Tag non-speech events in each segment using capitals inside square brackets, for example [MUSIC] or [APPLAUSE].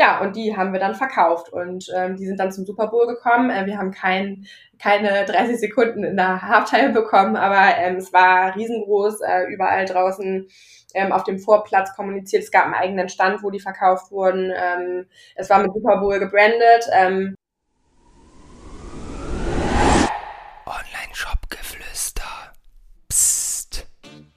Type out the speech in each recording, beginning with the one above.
ja, und die haben wir dann verkauft und ähm, die sind dann zum Super Bowl gekommen. Äh, wir haben kein, keine 30 Sekunden in der Halftime bekommen, aber ähm, es war riesengroß, äh, überall draußen ähm, auf dem Vorplatz kommuniziert. Es gab einen eigenen Stand, wo die verkauft wurden. Ähm, es war mit Super Bowl gebrandet. Ähm,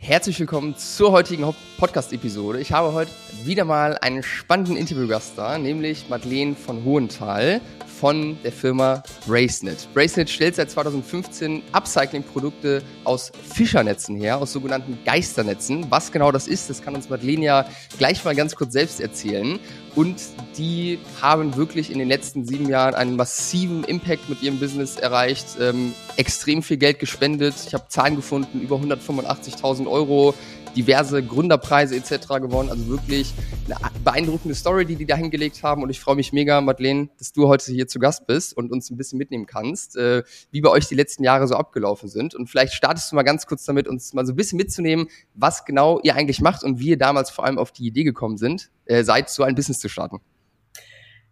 Herzlich willkommen zur heutigen Podcast-Episode. Ich habe heute wieder mal einen spannenden Interviewgast da, nämlich Madeleine von Hohenthal von der Firma Bracenet. Bracenet stellt seit 2015 Upcycling-Produkte aus Fischernetzen her, aus sogenannten Geisternetzen. Was genau das ist, das kann uns Madeleine ja gleich mal ganz kurz selbst erzählen. Und die haben wirklich in den letzten sieben Jahren einen massiven Impact mit ihrem Business erreicht, ähm, extrem viel Geld gespendet. Ich habe Zahlen gefunden, über 185.000 Euro diverse Gründerpreise etc. gewonnen. Also wirklich eine beeindruckende Story, die die da hingelegt haben. Und ich freue mich mega, Madeleine, dass du heute hier zu Gast bist und uns ein bisschen mitnehmen kannst, äh, wie bei euch die letzten Jahre so abgelaufen sind. Und vielleicht startest du mal ganz kurz damit, uns mal so ein bisschen mitzunehmen, was genau ihr eigentlich macht und wie ihr damals vor allem auf die Idee gekommen sind, äh, seid so ein Business zu starten.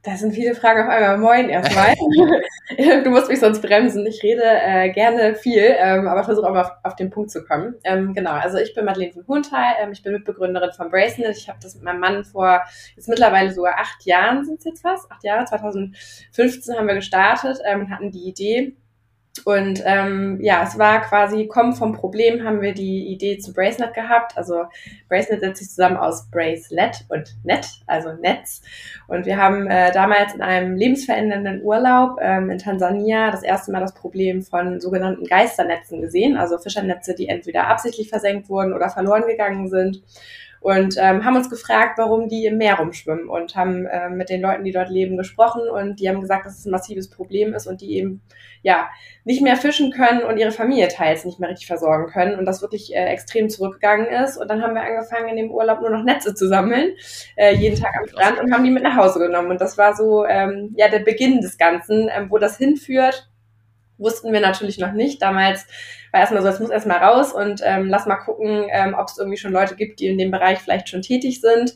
Das sind viele Fragen auf einmal. Moin erstmal. [LAUGHS] du musst mich sonst bremsen. Ich rede äh, gerne viel, ähm, aber versuche auch mal auf, auf, den Punkt zu kommen. Ähm, genau, also ich bin Madeleine von Hohenthal. Ähm, ich bin Mitbegründerin von Bracelet. Ich habe das mit meinem Mann vor jetzt mittlerweile sogar acht Jahren, sind es jetzt fast, acht Jahre, 2015 haben wir gestartet ähm, und hatten die Idee, und ähm, ja, es war quasi, kommen vom Problem, haben wir die Idee zu Bracelet gehabt. Also Bracelet setzt sich zusammen aus Bracelet und Net, also Netz. Und wir haben äh, damals in einem lebensverändernden Urlaub ähm, in Tansania das erste Mal das Problem von sogenannten Geisternetzen gesehen. Also Fischernetze, die entweder absichtlich versenkt wurden oder verloren gegangen sind und ähm, haben uns gefragt, warum die im Meer rumschwimmen und haben äh, mit den Leuten, die dort leben, gesprochen und die haben gesagt, dass es ein massives Problem ist und die eben ja nicht mehr fischen können und ihre Familie teils nicht mehr richtig versorgen können und das wirklich äh, extrem zurückgegangen ist. Und dann haben wir angefangen, in dem Urlaub nur noch Netze zu sammeln, äh, jeden Tag am Strand und haben die mit nach Hause genommen. Und das war so ähm, ja der Beginn des Ganzen, ähm, wo das hinführt wussten wir natürlich noch nicht. Damals war erstmal so, es muss erstmal raus und ähm, lass mal gucken, ähm, ob es irgendwie schon Leute gibt, die in dem Bereich vielleicht schon tätig sind.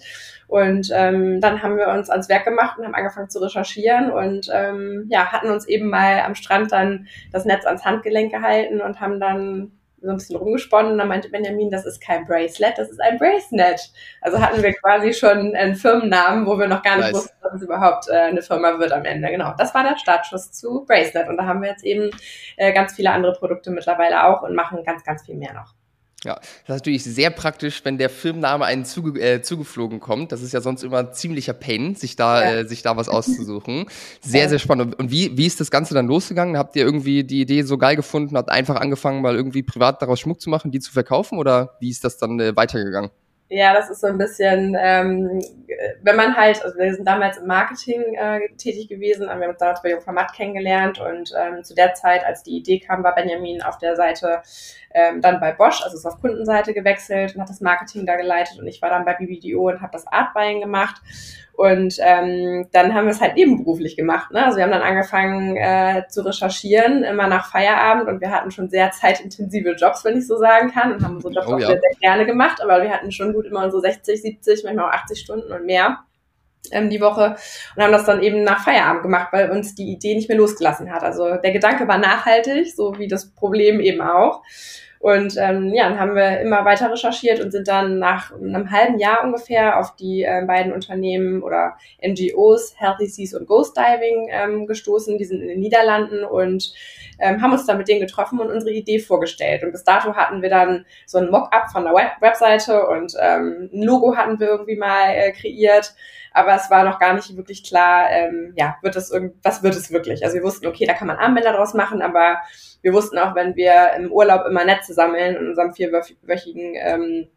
Und ähm, dann haben wir uns ans Werk gemacht und haben angefangen zu recherchieren und ähm, ja, hatten uns eben mal am Strand dann das Netz ans Handgelenk gehalten und haben dann so ein bisschen rumgesponnen und dann meinte Benjamin, das ist kein Bracelet, das ist ein Bracelet. Also hatten wir quasi schon einen Firmennamen, wo wir noch gar nicht nice. wussten, dass es überhaupt äh, eine Firma wird am Ende. Genau, das war der Startschuss zu Bracelet und da haben wir jetzt eben äh, ganz viele andere Produkte mittlerweile auch und machen ganz, ganz viel mehr noch. Ja, das ist natürlich sehr praktisch, wenn der Firmenname einen zuge äh, zugeflogen kommt. Das ist ja sonst immer ziemlicher Pain, sich da, ja. äh, sich da was [LAUGHS] auszusuchen. Sehr, sehr spannend. Und wie, wie ist das Ganze dann losgegangen? Habt ihr irgendwie die Idee so geil gefunden, habt einfach angefangen, mal irgendwie privat daraus Schmuck zu machen, die zu verkaufen? Oder wie ist das dann äh, weitergegangen? Ja, das ist so ein bisschen, ähm, wenn man halt, also wir sind damals im Marketing äh, tätig gewesen, wir haben uns damals bei Jungformat kennengelernt und ähm, zu der Zeit, als die Idee kam, war Benjamin auf der Seite ähm, dann bei Bosch, also ist auf Kundenseite gewechselt und hat das Marketing da geleitet und ich war dann bei BBDO und habe das Artbuying gemacht und ähm, dann haben wir es halt nebenberuflich gemacht. Ne? Also wir haben dann angefangen äh, zu recherchieren, immer nach Feierabend und wir hatten schon sehr zeitintensive Jobs, wenn ich so sagen kann, und haben unsere Jobs oh, auch ja. sehr, sehr gerne gemacht, aber wir hatten schon gut immer unsere 60, 70, manchmal auch 80 Stunden und mehr ähm, die Woche und haben das dann eben nach Feierabend gemacht, weil uns die Idee nicht mehr losgelassen hat. Also der Gedanke war nachhaltig, so wie das Problem eben auch. Und ähm, ja, dann haben wir immer weiter recherchiert und sind dann nach einem halben Jahr ungefähr auf die äh, beiden Unternehmen oder NGOs Healthy Seas und Ghost Diving ähm, gestoßen. Die sind in den Niederlanden und ähm, haben uns dann mit denen getroffen und unsere Idee vorgestellt. Und bis dato hatten wir dann so ein Mock-up von der Web Webseite und ähm, ein Logo hatten wir irgendwie mal äh, kreiert aber es war noch gar nicht wirklich klar, ähm, ja, wird es irgend, was wird es wirklich? Also wir wussten, okay, da kann man Armbänder draus machen, aber wir wussten auch, wenn wir im Urlaub immer Netze sammeln in unserem vierwöchigen ähm,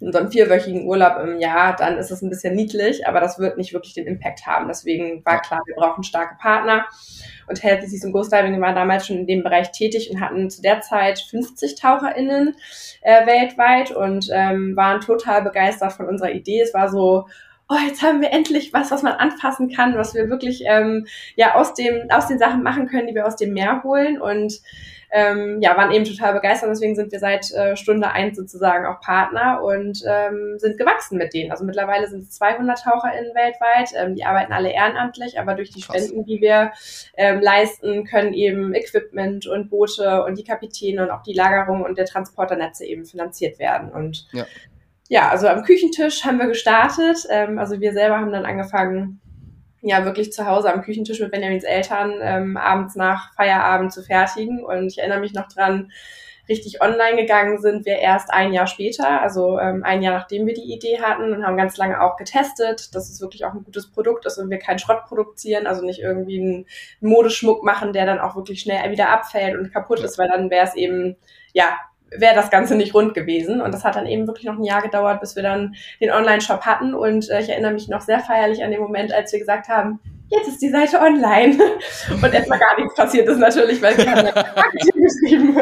in unserem vierwöchigen Urlaub im Jahr, dann ist es ein bisschen niedlich, aber das wird nicht wirklich den Impact haben. Deswegen war klar, wir brauchen starke Partner. Und Healthy Seas und Ghost Diving waren damals schon in dem Bereich tätig und hatten zu der Zeit 50 TaucherInnen äh, weltweit und ähm, waren total begeistert von unserer Idee. Es war so, oh, jetzt haben wir endlich was, was man anfassen kann, was wir wirklich ähm, ja aus dem aus den Sachen machen können, die wir aus dem Meer holen und ähm, ja, waren eben total begeistert. Deswegen sind wir seit äh, Stunde eins sozusagen auch Partner und ähm, sind gewachsen mit denen. Also mittlerweile sind es 200 TaucherInnen weltweit. Ähm, die arbeiten alle ehrenamtlich, aber durch die Krass. Spenden, die wir ähm, leisten, können eben Equipment und Boote und die Kapitäne und auch die Lagerung und der Transport der Netze eben finanziert werden. Und ja, ja also am Küchentisch haben wir gestartet. Ähm, also wir selber haben dann angefangen, ja wirklich zu Hause am Küchentisch mit Benjamins Eltern ähm, abends nach Feierabend zu fertigen. Und ich erinnere mich noch dran, richtig online gegangen sind wir erst ein Jahr später, also ähm, ein Jahr nachdem wir die Idee hatten und haben ganz lange auch getestet, dass es wirklich auch ein gutes Produkt ist und wir keinen Schrott produzieren, also nicht irgendwie einen Modeschmuck machen, der dann auch wirklich schnell wieder abfällt und kaputt ist, weil dann wäre es eben ja wäre das Ganze nicht rund gewesen. Und das hat dann eben wirklich noch ein Jahr gedauert, bis wir dann den Online-Shop hatten. Und äh, ich erinnere mich noch sehr feierlich an den Moment, als wir gesagt haben, jetzt ist die Seite online. [LAUGHS] Und erstmal gar nichts passiert ist natürlich, weil wir haben [LAUGHS] geschrieben.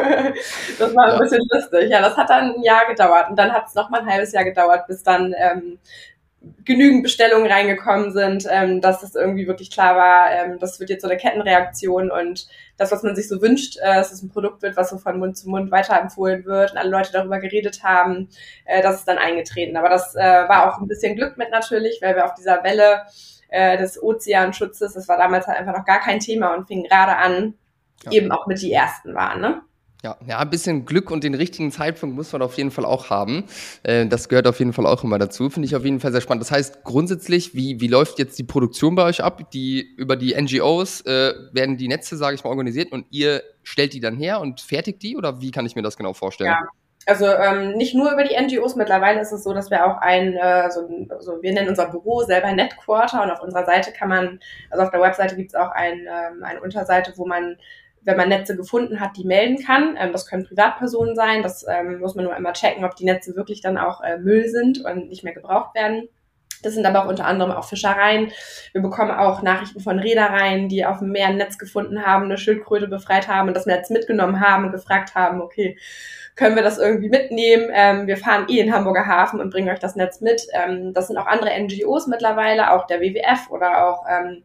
Das war ein ja. bisschen lustig. Ja, das hat dann ein Jahr gedauert. Und dann hat es noch mal ein halbes Jahr gedauert, bis dann ähm, genügend Bestellungen reingekommen sind, ähm, dass es irgendwie wirklich klar war, ähm, das wird jetzt so eine Kettenreaktion und das, was man sich so wünscht, äh, dass es ein Produkt wird, was so von Mund zu Mund weiterempfohlen wird und alle Leute darüber geredet haben, äh, das ist dann eingetreten. Aber das äh, war auch ein bisschen Glück mit natürlich, weil wir auf dieser Welle äh, des Ozeanschutzes, das war damals halt einfach noch gar kein Thema und fing gerade an, ja. eben auch mit die ersten waren. Ne? Ja, ja, ein bisschen Glück und den richtigen Zeitpunkt muss man auf jeden Fall auch haben. Äh, das gehört auf jeden Fall auch immer dazu. Finde ich auf jeden Fall sehr spannend. Das heißt, grundsätzlich, wie, wie läuft jetzt die Produktion bei euch ab? Die, über die NGOs äh, werden die Netze, sage ich mal, organisiert und ihr stellt die dann her und fertigt die? Oder wie kann ich mir das genau vorstellen? Ja. Also ähm, nicht nur über die NGOs, mittlerweile ist es so, dass wir auch ein, äh, so, so, wir nennen unser Büro selber Netquarter und auf unserer Seite kann man, also auf der Webseite gibt es auch ein, ähm, eine Unterseite, wo man wenn man Netze gefunden hat, die melden kann. Ähm, das können Privatpersonen sein. Das ähm, muss man nur einmal checken, ob die Netze wirklich dann auch äh, Müll sind und nicht mehr gebraucht werden. Das sind aber auch unter anderem auch Fischereien. Wir bekommen auch Nachrichten von Reedereien, die auf dem Meer ein Netz gefunden haben, eine Schildkröte befreit haben und das Netz mitgenommen haben und gefragt haben, okay, können wir das irgendwie mitnehmen? Ähm, wir fahren eh in Hamburger Hafen und bringen euch das Netz mit. Ähm, das sind auch andere NGOs mittlerweile, auch der WWF oder auch ähm,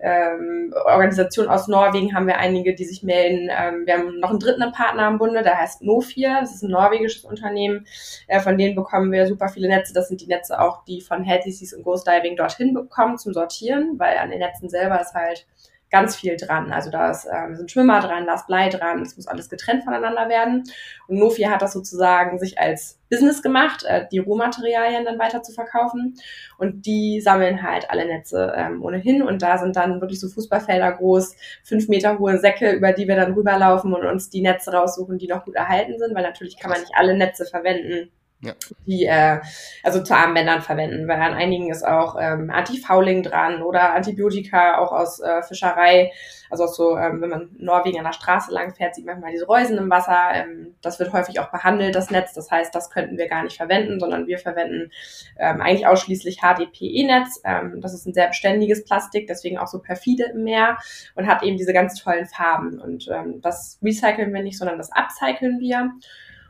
ähm, Organisationen aus Norwegen haben wir einige, die sich melden. Ähm, wir haben noch einen dritten Partner am Bunde, der heißt Nofir. Das ist ein norwegisches Unternehmen. Äh, von denen bekommen wir super viele Netze. Das sind die Netze auch, die von Healthy Seas und Ghost Diving dorthin bekommen zum Sortieren, weil an den Netzen selber ist halt ganz viel dran. Also da ist, äh, sind Schwimmer dran, da ist Blei dran, es muss alles getrennt voneinander werden. Und Nofi hat das sozusagen sich als Business gemacht, äh, die Rohmaterialien dann weiter zu verkaufen. Und die sammeln halt alle Netze ähm, ohnehin. Und da sind dann wirklich so Fußballfelder groß, fünf Meter hohe Säcke, über die wir dann rüberlaufen und uns die Netze raussuchen, die noch gut erhalten sind, weil natürlich kann man nicht alle Netze verwenden ja. die äh, also zu Armbändern verwenden, weil an einigen ist auch ähm, Antifouling dran oder Antibiotika auch aus äh, Fischerei. Also auch so, ähm, wenn man Norwegen an der Straße lang fährt, sieht man manchmal diese Reusen im Wasser. Ähm, das wird häufig auch behandelt, das Netz. Das heißt, das könnten wir gar nicht verwenden, sondern wir verwenden ähm, eigentlich ausschließlich HDPE-Netz. Ähm, das ist ein sehr beständiges Plastik, deswegen auch so perfide im Meer und hat eben diese ganz tollen Farben. Und ähm, das recyceln wir nicht, sondern das upcyclen wir.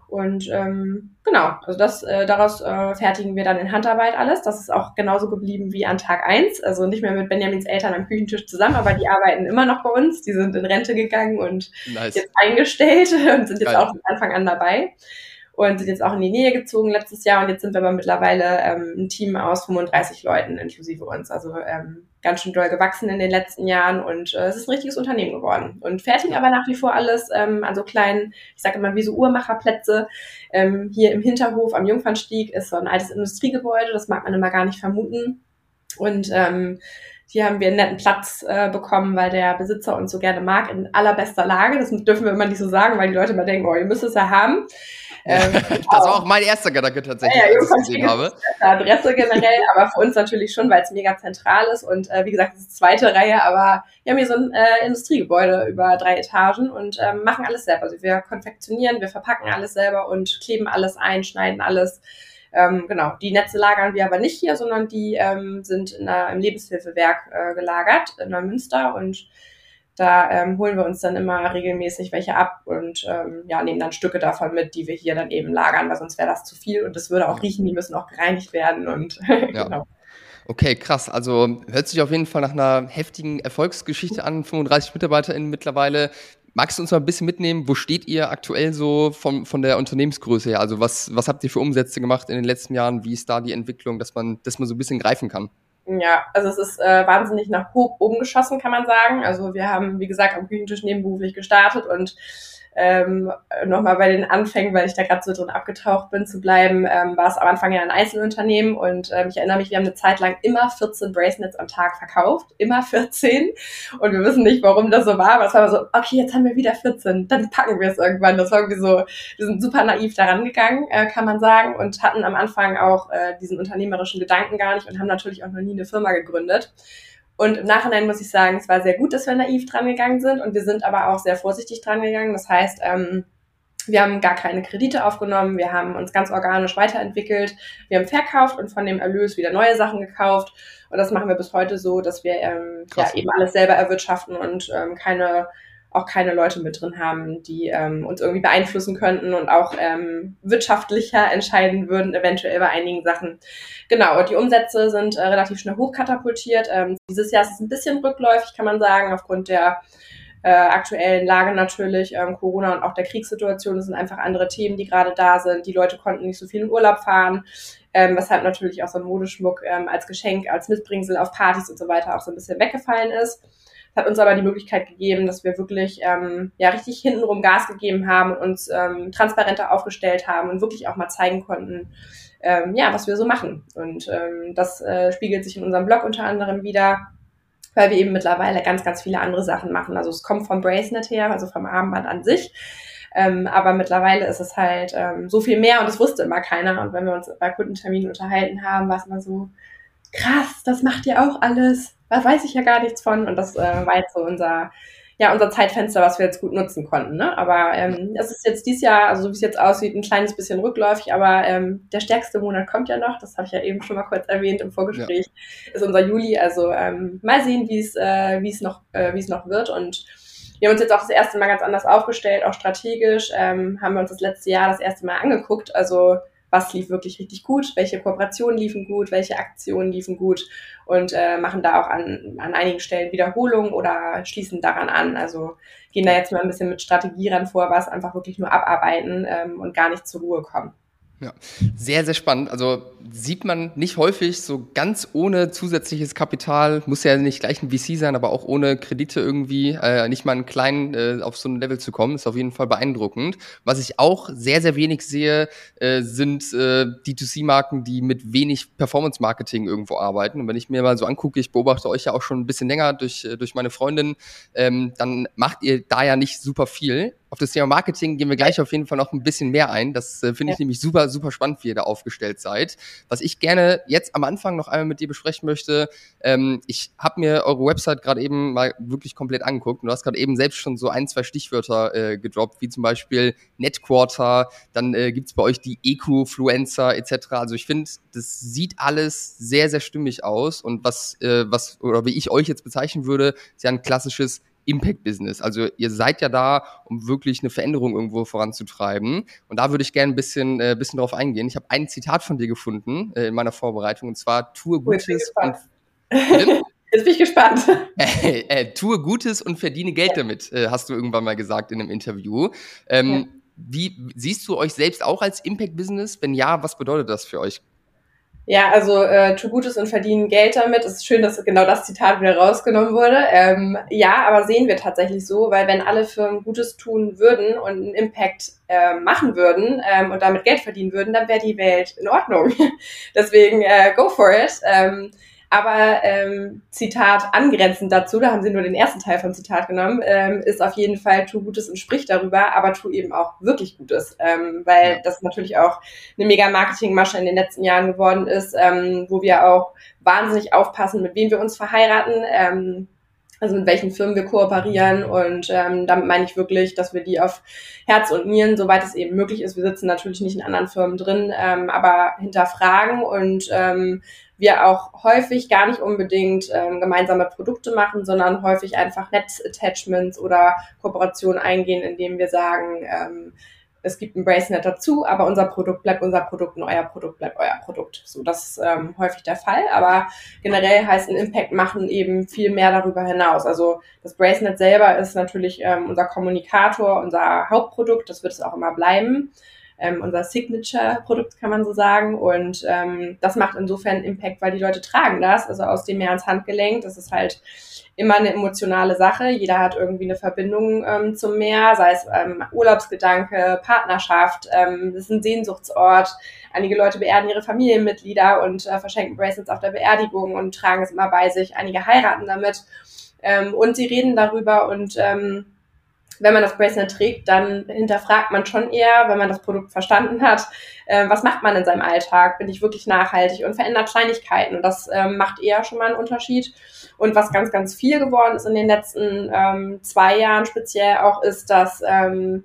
Und ähm, genau, also das äh, daraus äh, fertigen wir dann in Handarbeit alles. Das ist auch genauso geblieben wie an Tag eins. Also nicht mehr mit Benjamins Eltern am Küchentisch zusammen, aber die arbeiten immer noch bei uns. Die sind in Rente gegangen und nice. jetzt eingestellt [LAUGHS] und sind jetzt Geil. auch von Anfang an dabei und sind jetzt auch in die Nähe gezogen letztes Jahr und jetzt sind wir aber mittlerweile ähm, ein Team aus 35 Leuten inklusive uns. Also ähm, ganz schön doll gewachsen in den letzten Jahren und äh, es ist ein richtiges Unternehmen geworden. Und fertigen aber nach wie vor alles ähm, an so kleinen, ich sage immer wie so Uhrmacherplätze. Ähm, hier im Hinterhof am Jungfernstieg ist so ein altes Industriegebäude, das mag man immer gar nicht vermuten. Und ähm, hier haben wir einen netten Platz äh, bekommen, weil der Besitzer uns so gerne mag, in allerbester Lage. Das dürfen wir immer nicht so sagen, weil die Leute immer denken, oh, ihr müsst es ja haben. Ähm, [LAUGHS] das war auch mein erster Gedanke tatsächlich, ja, ja, als ich gesehen habe. Adresse generell, aber für uns natürlich schon, weil es mega zentral ist und äh, wie gesagt, es ist zweite Reihe, aber wir haben hier so ein äh, Industriegebäude über drei Etagen und ähm, machen alles selber. Also wir konfektionieren, wir verpacken alles selber und kleben alles ein, schneiden alles. Ähm, genau, die Netze lagern wir aber nicht hier, sondern die ähm, sind in einer, im Lebenshilfewerk äh, gelagert in Neumünster und da ähm, holen wir uns dann immer regelmäßig welche ab und ähm, ja, nehmen dann Stücke davon mit, die wir hier dann eben lagern, weil sonst wäre das zu viel und es würde auch riechen, die müssen auch gereinigt werden und [LAUGHS] ja. genau. Okay, krass. Also hört sich auf jeden Fall nach einer heftigen Erfolgsgeschichte an. 35 MitarbeiterInnen mittlerweile. magst du uns mal ein bisschen mitnehmen, wo steht ihr aktuell so von, von der Unternehmensgröße her? Also was, was habt ihr für Umsätze gemacht in den letzten Jahren? Wie ist da die Entwicklung, dass man, dass man so ein bisschen greifen kann? Ja, also es ist äh, wahnsinnig nach oben geschossen, kann man sagen. Also wir haben, wie gesagt, am Küchentisch nebenberuflich gestartet und ähm, nochmal bei den Anfängen, weil ich da gerade so drin abgetaucht bin, zu bleiben, ähm, war es am Anfang ja ein Einzelunternehmen und ähm, ich erinnere mich, wir haben eine Zeit lang immer 14 Bracelets am Tag verkauft, immer 14 und wir wissen nicht, warum das so war, aber es war so, okay, jetzt haben wir wieder 14, dann packen wir es irgendwann. Das war irgendwie so, wir sind super naiv daran gegangen, äh, kann man sagen und hatten am Anfang auch äh, diesen unternehmerischen Gedanken gar nicht und haben natürlich auch noch nie eine Firma gegründet. Und im Nachhinein muss ich sagen, es war sehr gut, dass wir naiv dran gegangen sind und wir sind aber auch sehr vorsichtig dran gegangen. Das heißt, ähm, wir haben gar keine Kredite aufgenommen, wir haben uns ganz organisch weiterentwickelt, wir haben verkauft und von dem Erlös wieder neue Sachen gekauft. Und das machen wir bis heute so, dass wir ähm, ja, eben alles selber erwirtschaften und ähm, keine auch keine Leute mit drin haben, die ähm, uns irgendwie beeinflussen könnten und auch ähm, wirtschaftlicher entscheiden würden, eventuell bei einigen Sachen. Genau, und die Umsätze sind äh, relativ schnell hochkatapultiert. Ähm, dieses Jahr ist es ein bisschen rückläufig, kann man sagen, aufgrund der äh, aktuellen Lage natürlich, ähm, Corona und auch der Kriegssituation. Das sind einfach andere Themen, die gerade da sind. Die Leute konnten nicht so viel in Urlaub fahren, ähm, weshalb natürlich auch so ein Modeschmuck ähm, als Geschenk, als Mitbringsel auf Partys und so weiter auch so ein bisschen weggefallen ist hat uns aber die Möglichkeit gegeben, dass wir wirklich ähm, ja richtig hintenrum Gas gegeben haben und uns ähm, transparenter aufgestellt haben und wirklich auch mal zeigen konnten, ähm, ja, was wir so machen. Und ähm, das äh, spiegelt sich in unserem Blog unter anderem wieder, weil wir eben mittlerweile ganz, ganz viele andere Sachen machen. Also es kommt vom Bracelet her, also vom Armband an sich. Ähm, aber mittlerweile ist es halt ähm, so viel mehr und das wusste immer keiner. Und wenn wir uns bei Kundenterminen unterhalten haben, war es immer so, krass, das macht ihr auch alles da weiß ich ja gar nichts von. Und das äh, war jetzt so unser, ja, unser Zeitfenster, was wir jetzt gut nutzen konnten. Ne? Aber ähm, es ist jetzt dieses Jahr, also so wie es jetzt aussieht, ein kleines bisschen rückläufig, aber ähm, der stärkste Monat kommt ja noch. Das habe ich ja eben schon mal kurz erwähnt im Vorgespräch. Ja. Ist unser Juli. Also ähm, mal sehen, wie es äh, wie es noch äh, wie es noch wird und wir haben uns jetzt auch das erste Mal ganz anders aufgestellt, auch strategisch, ähm, haben wir uns das letzte Jahr das erste Mal angeguckt. Also was lief wirklich richtig gut, welche Kooperationen liefen gut, welche Aktionen liefen gut und äh, machen da auch an, an einigen Stellen Wiederholungen oder schließen daran an. Also gehen da jetzt mal ein bisschen mit Strategie ran vor, was einfach wirklich nur abarbeiten ähm, und gar nicht zur Ruhe kommen. Ja, sehr, sehr spannend. Also sieht man nicht häufig so ganz ohne zusätzliches Kapital, muss ja nicht gleich ein VC sein, aber auch ohne Kredite irgendwie, äh, nicht mal einen kleinen äh, auf so ein Level zu kommen, ist auf jeden Fall beeindruckend. Was ich auch sehr, sehr wenig sehe, äh, sind äh, D2C-Marken, die mit wenig Performance-Marketing irgendwo arbeiten. Und wenn ich mir mal so angucke, ich beobachte euch ja auch schon ein bisschen länger durch, äh, durch meine Freundin, ähm, dann macht ihr da ja nicht super viel auf das Thema Marketing gehen wir gleich auf jeden Fall noch ein bisschen mehr ein. Das äh, finde ich ja. nämlich super, super spannend, wie ihr da aufgestellt seid. Was ich gerne jetzt am Anfang noch einmal mit dir besprechen möchte, ähm, ich habe mir eure Website gerade eben mal wirklich komplett angeguckt und du hast gerade eben selbst schon so ein, zwei Stichwörter äh, gedroppt, wie zum Beispiel Netquarter, dann äh, gibt bei euch die Eco-Fluencer etc. Also ich finde, das sieht alles sehr, sehr stimmig aus und was, äh, was oder wie ich euch jetzt bezeichnen würde, ist ja ein klassisches Impact-Business. Also ihr seid ja da, um wirklich eine Veränderung irgendwo voranzutreiben. Und da würde ich gerne ein bisschen, äh, bisschen drauf eingehen. Ich habe ein Zitat von dir gefunden äh, in meiner Vorbereitung und zwar tue Gutes und [LAUGHS] Jetzt bin ich gespannt. [LAUGHS] Äh, äh, tue Gutes und verdiene Geld ja. damit, äh, hast du irgendwann mal gesagt in einem Interview. Ähm, ja. Wie siehst du euch selbst auch als Impact-Business? Wenn ja, was bedeutet das für euch? Ja, also äh, tu Gutes und verdienen Geld damit. Es ist schön, dass genau das Zitat wieder rausgenommen wurde. Ähm, ja, aber sehen wir tatsächlich so, weil wenn alle Firmen Gutes tun würden und einen Impact äh, machen würden ähm, und damit Geld verdienen würden, dann wäre die Welt in Ordnung. [LAUGHS] Deswegen äh, go for it. Ähm, aber ähm, Zitat angrenzend dazu, da haben sie nur den ersten Teil vom Zitat genommen, ähm, ist auf jeden Fall tu Gutes und sprich darüber, aber tu eben auch wirklich Gutes, ähm, weil ja. das natürlich auch eine mega Marketingmasche in den letzten Jahren geworden ist, ähm, wo wir auch wahnsinnig aufpassen, mit wem wir uns verheiraten. Ähm, also mit welchen Firmen wir kooperieren und ähm, damit meine ich wirklich, dass wir die auf Herz und Nieren, soweit es eben möglich ist, wir sitzen natürlich nicht in anderen Firmen drin, ähm, aber hinterfragen und ähm, wir auch häufig gar nicht unbedingt ähm, gemeinsame Produkte machen, sondern häufig einfach Netz-Attachments oder Kooperationen eingehen, indem wir sagen, ähm, es gibt ein Bracelet dazu, aber unser Produkt bleibt unser Produkt und euer Produkt bleibt euer Produkt. So, das ist ähm, häufig der Fall. Aber generell heißt ein Impact machen eben viel mehr darüber hinaus. Also das Bracelet selber ist natürlich ähm, unser Kommunikator, unser Hauptprodukt. Das wird es auch immer bleiben. Ähm, unser Signature-Produkt kann man so sagen. Und ähm, das macht insofern Impact, weil die Leute tragen das, also aus dem Meer ans Handgelenk. Das ist halt immer eine emotionale Sache. Jeder hat irgendwie eine Verbindung ähm, zum Meer, sei es ähm, Urlaubsgedanke, Partnerschaft, ähm, das ist ein Sehnsuchtsort. Einige Leute beerden ihre Familienmitglieder und äh, verschenken Bracelets auf der Beerdigung und tragen es immer bei sich. Einige heiraten damit ähm, und sie reden darüber und ähm, wenn man das Bracelet trägt, dann hinterfragt man schon eher, wenn man das Produkt verstanden hat, äh, was macht man in seinem Alltag? Bin ich wirklich nachhaltig und verändert Kleinigkeiten? Und das ähm, macht eher schon mal einen Unterschied. Und was ganz, ganz viel geworden ist in den letzten ähm, zwei Jahren speziell auch, ist, dass ähm,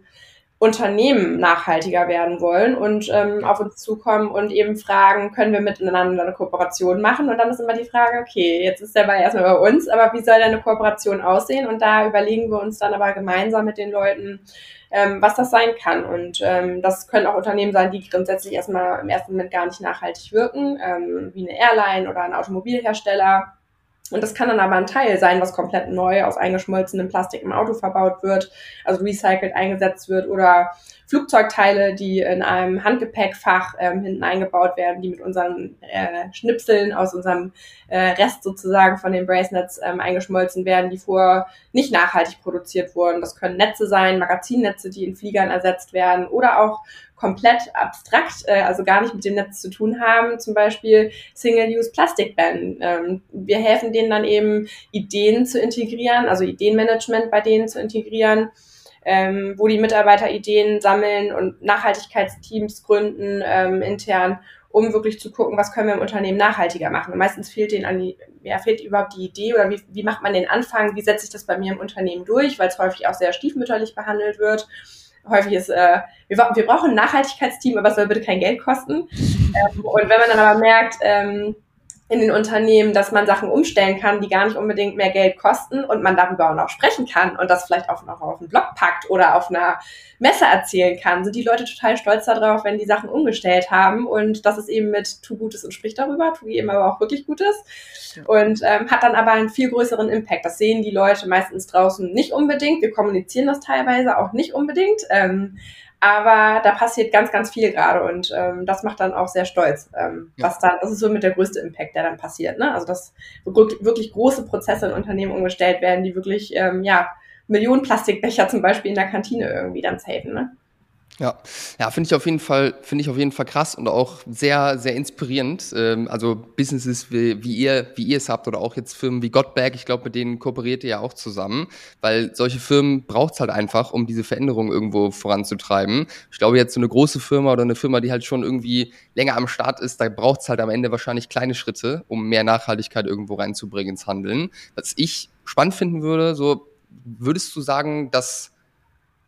Unternehmen nachhaltiger werden wollen und ähm, auf uns zukommen und eben fragen, können wir miteinander eine Kooperation machen? Und dann ist immer die Frage, okay, jetzt ist der Ball erstmal bei uns, aber wie soll denn eine Kooperation aussehen? Und da überlegen wir uns dann aber gemeinsam mit den Leuten, ähm, was das sein kann. Und ähm, das können auch Unternehmen sein, die grundsätzlich erstmal im ersten Moment gar nicht nachhaltig wirken, ähm, wie eine Airline oder ein Automobilhersteller und das kann dann aber ein Teil sein, was komplett neu aus eingeschmolzenem Plastik im Auto verbaut wird, also recycelt eingesetzt wird oder Flugzeugteile, die in einem Handgepäckfach ähm, hinten eingebaut werden, die mit unseren äh, Schnipseln aus unserem äh, Rest sozusagen von den Bracelets ähm, eingeschmolzen werden, die vorher nicht nachhaltig produziert wurden. Das können Netze sein, Magazinnetze, die in Fliegern ersetzt werden oder auch komplett abstrakt, äh, also gar nicht mit dem Netz zu tun haben, zum Beispiel Single-Use Plastic Ban. Ähm, wir helfen denen dann eben, Ideen zu integrieren, also Ideenmanagement bei denen zu integrieren, ähm, wo die Mitarbeiter Ideen sammeln und Nachhaltigkeitsteams gründen ähm, intern, um wirklich zu gucken, was können wir im Unternehmen nachhaltiger machen. Und meistens fehlt denen an die, ja, fehlt überhaupt die Idee oder wie, wie macht man den Anfang, wie setze ich das bei mir im Unternehmen durch, weil es häufig auch sehr stiefmütterlich behandelt wird häufig ist, äh, wir, wir brauchen ein Nachhaltigkeitsteam, aber es soll bitte kein Geld kosten. Ähm, und wenn man dann aber merkt, ähm, in den Unternehmen, dass man Sachen umstellen kann, die gar nicht unbedingt mehr Geld kosten und man darüber auch noch sprechen kann und das vielleicht auch noch auf einen Blog packt oder auf einer Messe erzählen kann, sind die Leute total stolz darauf, wenn die Sachen umgestellt haben und das ist eben mit Tu Gutes und sprich darüber, tu eben aber auch wirklich Gutes und ähm, hat dann aber einen viel größeren Impact. Das sehen die Leute meistens draußen nicht unbedingt. Wir kommunizieren das teilweise auch nicht unbedingt. Ähm, aber da passiert ganz, ganz viel gerade und ähm, das macht dann auch sehr stolz. Ähm, ja. Was dann, das ist so mit der größte Impact, der dann passiert. Ne? Also dass wirklich große Prozesse in Unternehmen umgestellt werden, die wirklich ähm, ja Millionen Plastikbecher zum Beispiel in der Kantine irgendwie dann safen. Ne? Ja, ja, finde ich auf jeden Fall, finde ich auf jeden Fall krass und auch sehr, sehr inspirierend. Ähm, also Businesses wie, wie ihr, wie ihr es habt oder auch jetzt Firmen wie Gottberg, ich glaube, mit denen kooperiert ihr ja auch zusammen, weil solche Firmen braucht es halt einfach, um diese Veränderung irgendwo voranzutreiben. Ich glaube jetzt so eine große Firma oder eine Firma, die halt schon irgendwie länger am Start ist, da braucht es halt am Ende wahrscheinlich kleine Schritte, um mehr Nachhaltigkeit irgendwo reinzubringen ins Handeln. Was ich spannend finden würde, so würdest du sagen, dass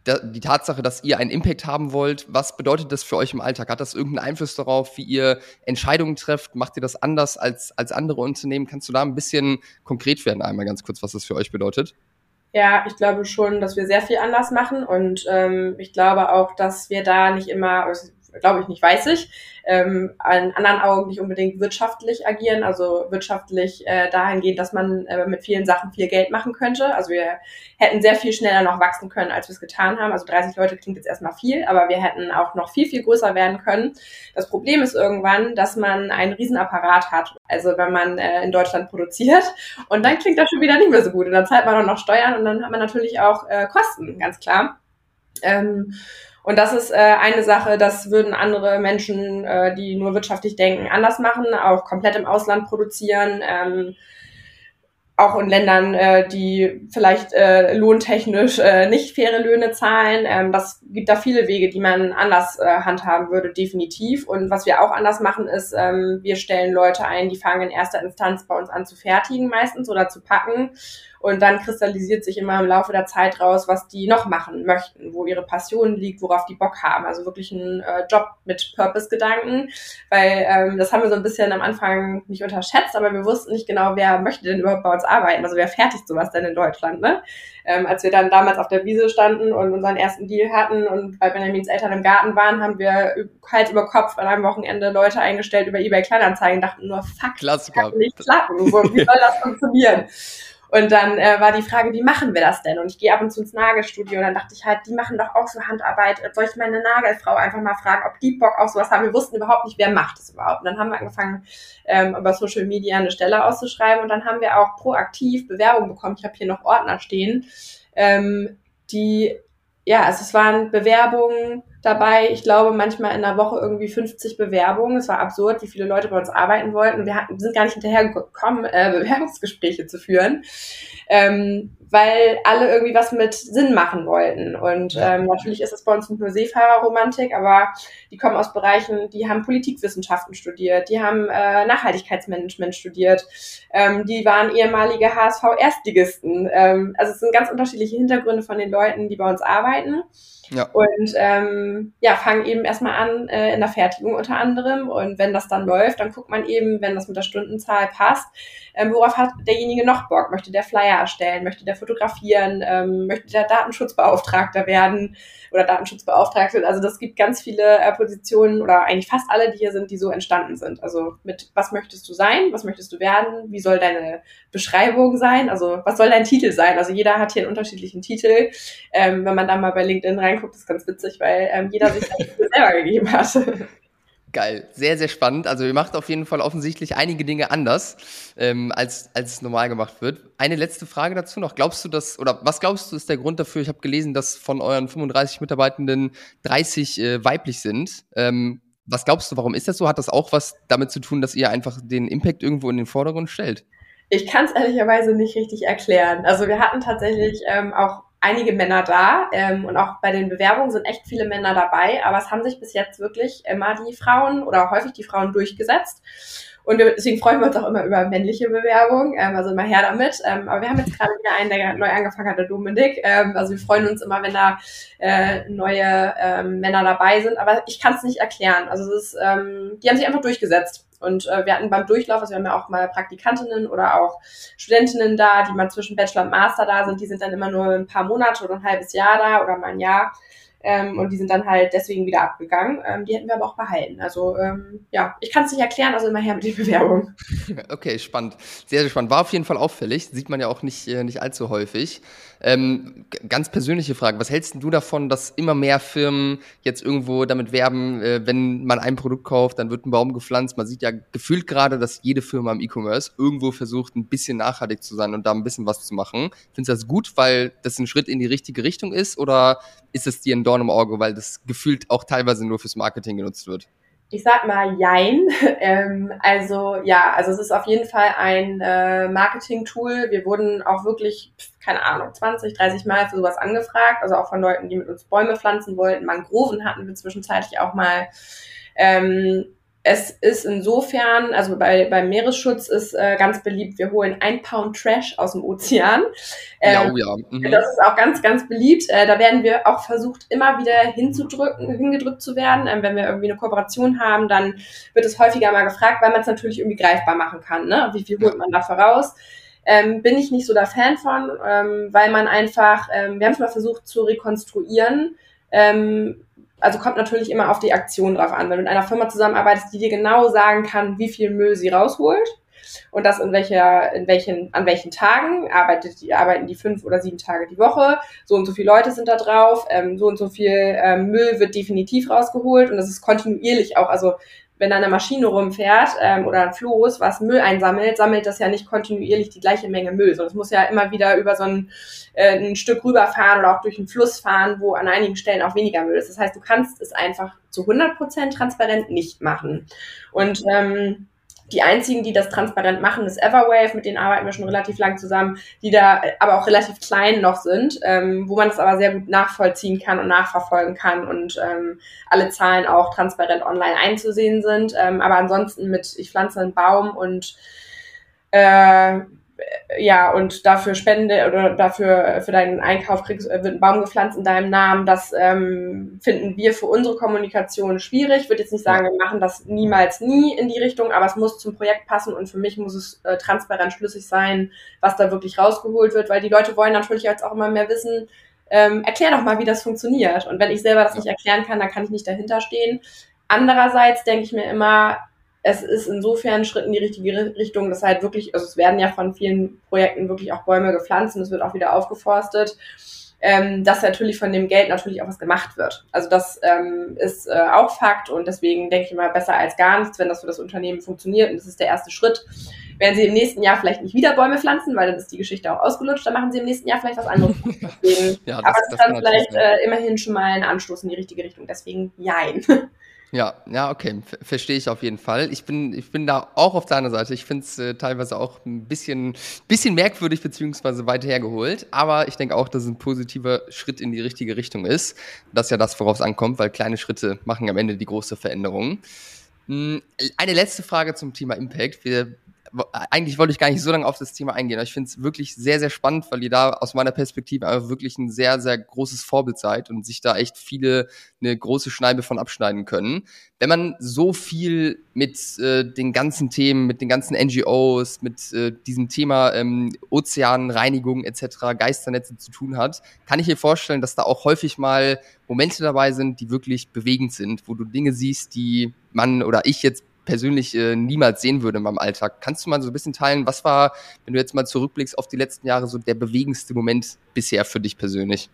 die Tatsache, dass ihr einen Impact haben wollt, was bedeutet das für euch im Alltag? Hat das irgendeinen Einfluss darauf, wie ihr Entscheidungen trefft? Macht ihr das anders als, als andere Unternehmen? Kannst du da ein bisschen konkret werden, einmal ganz kurz, was das für euch bedeutet? Ja, ich glaube schon, dass wir sehr viel anders machen und ähm, ich glaube auch, dass wir da nicht immer, glaube ich nicht, weiß ich, ähm, an anderen Augen nicht unbedingt wirtschaftlich agieren, also wirtschaftlich äh, dahingehend, dass man äh, mit vielen Sachen viel Geld machen könnte. Also wir hätten sehr viel schneller noch wachsen können, als wir es getan haben. Also 30 Leute klingt jetzt erstmal viel, aber wir hätten auch noch viel, viel größer werden können. Das Problem ist irgendwann, dass man einen Riesenapparat hat. Also wenn man äh, in Deutschland produziert und dann klingt das schon wieder nicht mehr so gut und dann zahlt man auch noch Steuern und dann hat man natürlich auch äh, Kosten, ganz klar. Ähm, und das ist äh, eine Sache, das würden andere Menschen, äh, die nur wirtschaftlich denken, anders machen, auch komplett im Ausland produzieren. Ähm, auch in Ländern, äh, die vielleicht äh, lohntechnisch äh, nicht faire Löhne zahlen. Ähm, das gibt da viele Wege, die man anders äh, handhaben würde, definitiv. Und was wir auch anders machen, ist, ähm, wir stellen Leute ein, die fangen in erster Instanz bei uns an zu fertigen meistens oder zu packen und dann kristallisiert sich immer im Laufe der Zeit raus, was die noch machen möchten, wo ihre Passion liegt, worauf die Bock haben. Also wirklich ein äh, Job mit Purpose-Gedanken, weil ähm, das haben wir so ein bisschen am Anfang nicht unterschätzt, aber wir wussten nicht genau, wer möchte denn überhaupt bei uns arbeiten? Also wer fertigt sowas denn in Deutschland, ne? Ähm, als wir dann damals auf der Wiese standen und unseren ersten Deal hatten und bei Benjamins Eltern im Garten waren, haben wir Hals über Kopf an einem Wochenende Leute eingestellt über eBay Kleinanzeigen, dachten nur, fuck, Klassiker. kann nicht klappen. So, wie soll das funktionieren? [LAUGHS] Und dann äh, war die Frage, wie machen wir das denn? Und ich gehe ab und zu ins Nagelstudio und dann dachte ich halt, die machen doch auch so Handarbeit. Soll ich meine Nagelfrau einfach mal fragen, ob die Bock auf sowas haben? Wir wussten überhaupt nicht, wer macht es überhaupt. Und dann haben wir angefangen, ähm, über Social Media eine Stelle auszuschreiben und dann haben wir auch proaktiv Bewerbungen bekommen. Ich habe hier noch Ordner stehen, ähm, die, ja, also es waren Bewerbungen dabei. Ich glaube, manchmal in der Woche irgendwie 50 Bewerbungen. Es war absurd, wie viele Leute bei uns arbeiten wollten. Wir, hatten, sind gar nicht hinterhergekommen, äh, Bewerbungsgespräche zu führen, ähm, weil alle irgendwie was mit Sinn machen wollten. Und ähm, natürlich ist es bei uns nicht nur Seefahrerromantik, aber die kommen aus Bereichen, die haben Politikwissenschaften studiert, die haben äh, Nachhaltigkeitsmanagement studiert, ähm, die waren ehemalige HSV-Erstligisten. Ähm, also es sind ganz unterschiedliche Hintergründe von den Leuten, die bei uns arbeiten. Ja. Und ähm, ja, fangen eben erstmal an äh, in der Fertigung unter anderem. Und wenn das dann läuft, dann guckt man eben, wenn das mit der Stundenzahl passt, ähm, worauf hat derjenige noch Bock? Möchte der Flyer erstellen? Möchte der fotografieren? Ähm, möchte der Datenschutzbeauftragter werden oder Datenschutzbeauftragte? Also das gibt ganz viele äh, Positionen oder eigentlich fast alle, die hier sind, die so entstanden sind. Also mit was möchtest du sein? Was möchtest du werden? Wie soll deine Beschreibung sein? Also was soll dein Titel sein? Also jeder hat hier einen unterschiedlichen Titel. Ähm, wenn man da mal bei LinkedIn reinguckt, ist ganz witzig, weil ähm, jeder sich [LAUGHS] selber gegeben hat. Geil, sehr, sehr spannend. Also ihr macht auf jeden Fall offensichtlich einige Dinge anders, ähm, als, als es normal gemacht wird. Eine letzte Frage dazu noch. Glaubst du, dass, oder was glaubst du, ist der Grund dafür? Ich habe gelesen, dass von euren 35 Mitarbeitenden 30 äh, weiblich sind. Ähm, was glaubst du, warum ist das so? Hat das auch was damit zu tun, dass ihr einfach den Impact irgendwo in den Vordergrund stellt? Ich kann es ehrlicherweise nicht richtig erklären. Also wir hatten tatsächlich ähm, auch einige Männer da ähm, und auch bei den Bewerbungen sind echt viele Männer dabei, aber es haben sich bis jetzt wirklich immer die Frauen oder häufig die Frauen durchgesetzt. Und deswegen freuen wir uns auch immer über männliche Bewerbungen, ähm, also immer her damit. Ähm, aber wir haben jetzt gerade wieder einen, der neu angefangen hat, der Dominik. Ähm, also wir freuen uns immer, wenn da äh, neue ähm, Männer dabei sind. Aber ich kann es nicht erklären. Also es ist, ähm, die haben sich einfach durchgesetzt. Und äh, wir hatten beim Durchlauf, also wir haben ja auch mal Praktikantinnen oder auch Studentinnen da, die mal zwischen Bachelor und Master da sind, die sind dann immer nur ein paar Monate oder ein halbes Jahr da oder mal ein Jahr. Ähm, und die sind dann halt deswegen wieder abgegangen. Ähm, die hätten wir aber auch behalten. Also ähm, ja, ich kann es nicht erklären, also immer her mit den [LAUGHS] Bewerbungen. Okay, spannend. Sehr, sehr spannend. War auf jeden Fall auffällig. Sieht man ja auch nicht, äh, nicht allzu häufig. Ähm, ganz persönliche Frage. Was hältst du davon, dass immer mehr Firmen jetzt irgendwo damit werben, äh, wenn man ein Produkt kauft, dann wird ein Baum gepflanzt? Man sieht ja gefühlt gerade, dass jede Firma im E-Commerce irgendwo versucht, ein bisschen nachhaltig zu sein und da ein bisschen was zu machen. Findest du das gut, weil das ein Schritt in die richtige Richtung ist? Oder ist es dir ein Dorn im Auge, weil das gefühlt auch teilweise nur fürs Marketing genutzt wird? Ich sag mal Jein. [LAUGHS] Ähm, also ja, also es ist auf jeden Fall ein äh, Marketing-Tool. Wir wurden auch wirklich, keine Ahnung, 20, 30 Mal für sowas angefragt. Also auch von Leuten, die mit uns Bäume pflanzen wollten. Mangroven hatten wir zwischenzeitlich auch mal. Ähm, es ist insofern, also bei, beim Meeresschutz ist äh, ganz beliebt, wir holen ein Pound Trash aus dem Ozean. Ähm, ja, oh ja. Mhm. Das ist auch ganz, ganz beliebt. Äh, da werden wir auch versucht, immer wieder hinzudrücken, hingedrückt zu werden. Ähm, wenn wir irgendwie eine Kooperation haben, dann wird es häufiger mal gefragt, weil man es natürlich irgendwie greifbar machen kann. Ne? Wie viel holt man dafür raus? Ähm, bin ich nicht so der Fan von, ähm, weil man einfach, ähm, wir haben es mal versucht zu rekonstruieren, ähm, also kommt natürlich immer auf die Aktion drauf an. Wenn du mit einer Firma zusammenarbeitest, die dir genau sagen kann, wie viel Müll sie rausholt und das in welcher, in welchen, an welchen Tagen arbeitet die, arbeiten die fünf oder sieben Tage die Woche, so und so viele Leute sind da drauf, ähm, so und so viel ähm, Müll wird definitiv rausgeholt und das ist kontinuierlich auch, also wenn da eine Maschine rumfährt ähm, oder ein Floß, was Müll einsammelt, sammelt das ja nicht kontinuierlich die gleiche Menge Müll, sondern es muss ja immer wieder über so ein, äh, ein Stück rüberfahren oder auch durch einen Fluss fahren, wo an einigen Stellen auch weniger Müll ist. Das heißt, du kannst es einfach zu 100% transparent nicht machen. Und ähm, die einzigen, die das transparent machen, ist Everwave, mit denen arbeiten wir schon relativ lang zusammen, die da aber auch relativ klein noch sind, ähm, wo man das aber sehr gut nachvollziehen kann und nachverfolgen kann und ähm, alle Zahlen auch transparent online einzusehen sind. Ähm, aber ansonsten mit, ich pflanze einen Baum und äh, ja, und dafür Spende oder dafür für deinen Einkauf kriegst, wird ein Baum gepflanzt in deinem Namen. Das ähm, finden wir für unsere Kommunikation schwierig. Ich würde jetzt nicht sagen, wir machen das niemals nie in die Richtung, aber es muss zum Projekt passen und für mich muss es äh, transparent schlüssig sein, was da wirklich rausgeholt wird, weil die Leute wollen natürlich jetzt auch immer mehr wissen, ähm, erklär doch mal, wie das funktioniert. Und wenn ich selber das nicht erklären kann, dann kann ich nicht dahinter stehen. Andererseits denke ich mir immer, es ist insofern ein Schritt in die richtige Richtung, dass halt wirklich, also es werden ja von vielen Projekten wirklich auch Bäume gepflanzt und es wird auch wieder aufgeforstet, ähm, dass natürlich von dem Geld natürlich auch was gemacht wird. Also das ähm, ist äh, auch Fakt und deswegen denke ich immer besser als gar nichts, wenn das für das Unternehmen funktioniert und das ist der erste Schritt. Werden sie im nächsten Jahr vielleicht nicht wieder Bäume pflanzen, weil dann ist die Geschichte auch ausgelutscht, dann machen sie im nächsten Jahr vielleicht was anderes. [LAUGHS] Ja, das, aber es ist dann vielleicht äh, immerhin schon mal ein Anstoß in die richtige Richtung. Deswegen jein. [LAUGHS] Ja, ja, okay, verstehe ich auf jeden Fall. Ich bin, ich bin da auch auf deiner Seite. Ich finde es äh, teilweise auch ein bisschen, bisschen merkwürdig beziehungsweise weit hergeholt. Aber ich denke auch, dass es ein positiver Schritt in die richtige Richtung ist. Das ist ja das, worauf es ankommt, weil kleine Schritte machen am Ende die große Veränderung. Hm, eine letzte Frage zum Thema Impact. Wir eigentlich wollte ich gar nicht so lange auf das Thema eingehen, aber ich finde es wirklich sehr, sehr spannend, weil ihr da aus meiner Perspektive einfach wirklich ein sehr, sehr großes Vorbild seid und sich da echt viele eine große Scheibe von abschneiden können. Wenn man so viel mit äh, den ganzen Themen, mit den ganzen NGOs, mit äh, diesem Thema ähm, Ozeanreinigung etc., Geisternetze zu tun hat, kann ich mir vorstellen, dass da auch häufig mal Momente dabei sind, die wirklich bewegend sind, wo du Dinge siehst, die man oder ich jetzt persönlich äh, niemals sehen würde in meinem Alltag. Kannst du mal so ein bisschen teilen, was war, wenn du jetzt mal zurückblickst auf die letzten Jahre, so der bewegendste Moment bisher für dich persönlich?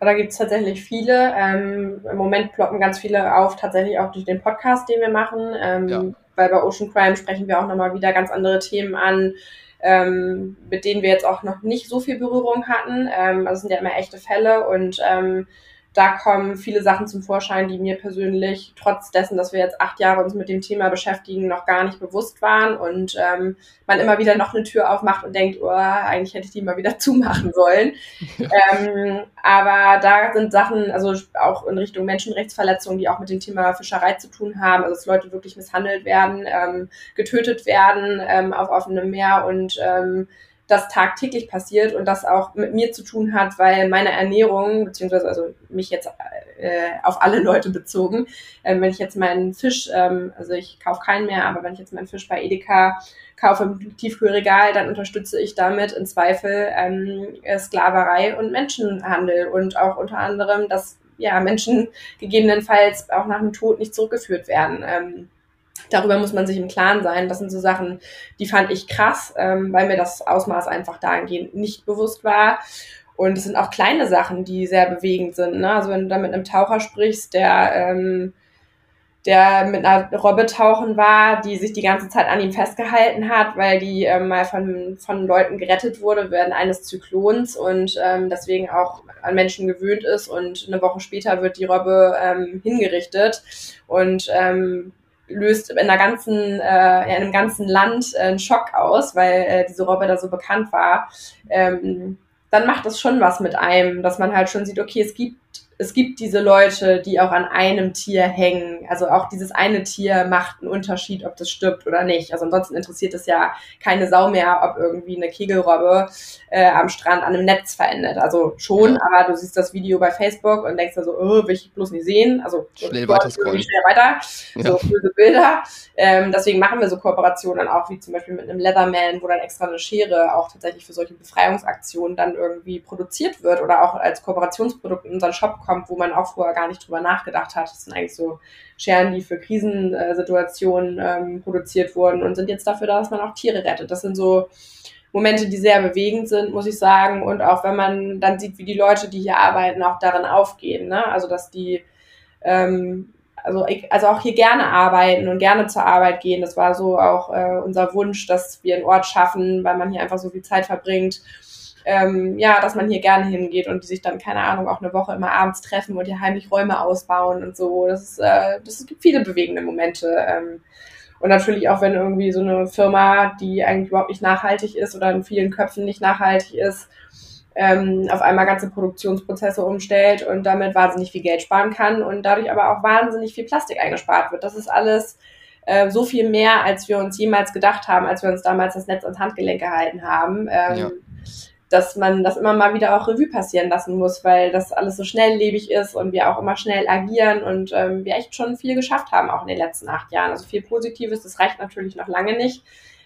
Da gibt es tatsächlich viele. Ähm, Im Moment ploppen ganz viele auf, tatsächlich auch durch den Podcast, den wir machen. Ähm, ja. Weil bei Ocean Crime sprechen wir auch nochmal wieder ganz andere Themen an, ähm, mit denen wir jetzt auch noch nicht so viel Berührung hatten. Ähm, also es sind ja immer echte Fälle und ähm, da kommen viele Sachen zum Vorschein, die mir persönlich, trotz dessen, dass wir jetzt acht Jahre uns mit dem Thema beschäftigen, noch gar nicht bewusst waren und ähm, man immer wieder noch eine Tür aufmacht und denkt, oh, eigentlich hätte ich die mal wieder [LAUGHS] zumachen sollen. Ja. [LAUGHS] Ähm, aber da sind Sachen, also auch in Richtung Menschenrechtsverletzungen, die auch mit dem Thema Fischerei zu tun haben, also dass Leute wirklich misshandelt werden, ähm, getötet werden ähm, auf offenem Meer und ähm, das tagtäglich passiert und das auch mit mir zu tun hat, weil meine Ernährung, beziehungsweise also mich jetzt äh, auf alle Leute bezogen, äh, wenn ich jetzt meinen Fisch, ähm, also ich kaufe keinen mehr, aber wenn ich jetzt meinen Fisch bei Edeka kaufe im Tiefkühlregal, dann unterstütze ich damit im Zweifel ähm, Sklaverei und Menschenhandel und auch unter anderem, dass ja Menschen gegebenenfalls auch nach dem Tod nicht zurückgeführt werden. Ähm, Darüber muss man sich im Klaren sein. Das sind so Sachen, die fand ich krass, ähm, weil mir das Ausmaß einfach dahingehend nicht bewusst war. Und es sind auch kleine Sachen, die sehr bewegend sind. Ne? Also wenn du da mit einem Taucher sprichst, der, ähm, der mit einer Robbe tauchen war, die sich die ganze Zeit an ihm festgehalten hat, weil die ähm, mal von, von Leuten gerettet wurde während eines Zyklons und ähm, deswegen auch an Menschen gewöhnt ist. Und eine Woche später wird die Robbe ähm, hingerichtet. Und ähm, löst in einer ganzen, äh, in einem ganzen Land äh, einen Schock aus, weil äh, diese Robbe da so bekannt war, ähm, dann macht das schon was mit einem, dass man halt schon sieht, okay, es gibt es gibt diese Leute, die auch an einem Tier hängen. Also auch dieses eine Tier macht einen Unterschied, ob das stirbt oder nicht. Also ansonsten interessiert es ja keine Sau mehr, ob irgendwie eine Kegelrobbe äh, am Strand an einem Netz verendet. Also schon, ja. aber du siehst das Video bei Facebook und denkst da so, oh, will ich bloß nicht sehen. Also schnell weiter scrollen. Schnell weiter. Ja. So böse Bilder. Ähm, deswegen machen wir so Kooperationen auch, wie zum Beispiel mit einem Leatherman, wo dann extra eine Schere auch tatsächlich für solche Befreiungsaktionen dann irgendwie produziert wird oder auch als Kooperationsprodukt in unseren Shop kommt, wo man auch vorher gar nicht drüber nachgedacht hat. Das sind eigentlich so Scheren, die für Krisensituationen ähm, produziert wurden und sind jetzt dafür da, dass man auch Tiere rettet. Das sind so Momente, die sehr bewegend sind, muss ich sagen. Und auch wenn man dann sieht, wie die Leute, die hier arbeiten, auch darin aufgehen. Ne? Also dass die ähm, also, also auch hier gerne arbeiten und gerne zur Arbeit gehen. Das war so auch äh, unser Wunsch, dass wir einen Ort schaffen, weil man hier einfach so viel Zeit verbringt ähm, ja, dass man hier gerne hingeht und die sich dann, keine Ahnung, auch eine Woche immer abends treffen und hier heimlich Räume ausbauen und so. Das, ist, äh, das gibt viele bewegende Momente. Ähm, und natürlich auch, wenn irgendwie so eine Firma, die eigentlich überhaupt nicht nachhaltig ist oder in vielen Köpfen nicht nachhaltig ist, ähm, auf einmal ganze Produktionsprozesse umstellt und damit wahnsinnig viel Geld sparen kann und dadurch aber auch wahnsinnig viel Plastik eingespart wird. Das ist alles äh, so viel mehr, als wir uns jemals gedacht haben, als wir uns damals das Netz ans Handgelenk gehalten haben. Ähm, ja. Dass man das immer mal wieder auch Revue passieren lassen muss, weil das alles so schnelllebig ist und wir auch immer schnell agieren und ähm, wir echt schon viel geschafft haben, auch in den letzten acht Jahren. Also viel Positives, das reicht natürlich noch lange nicht.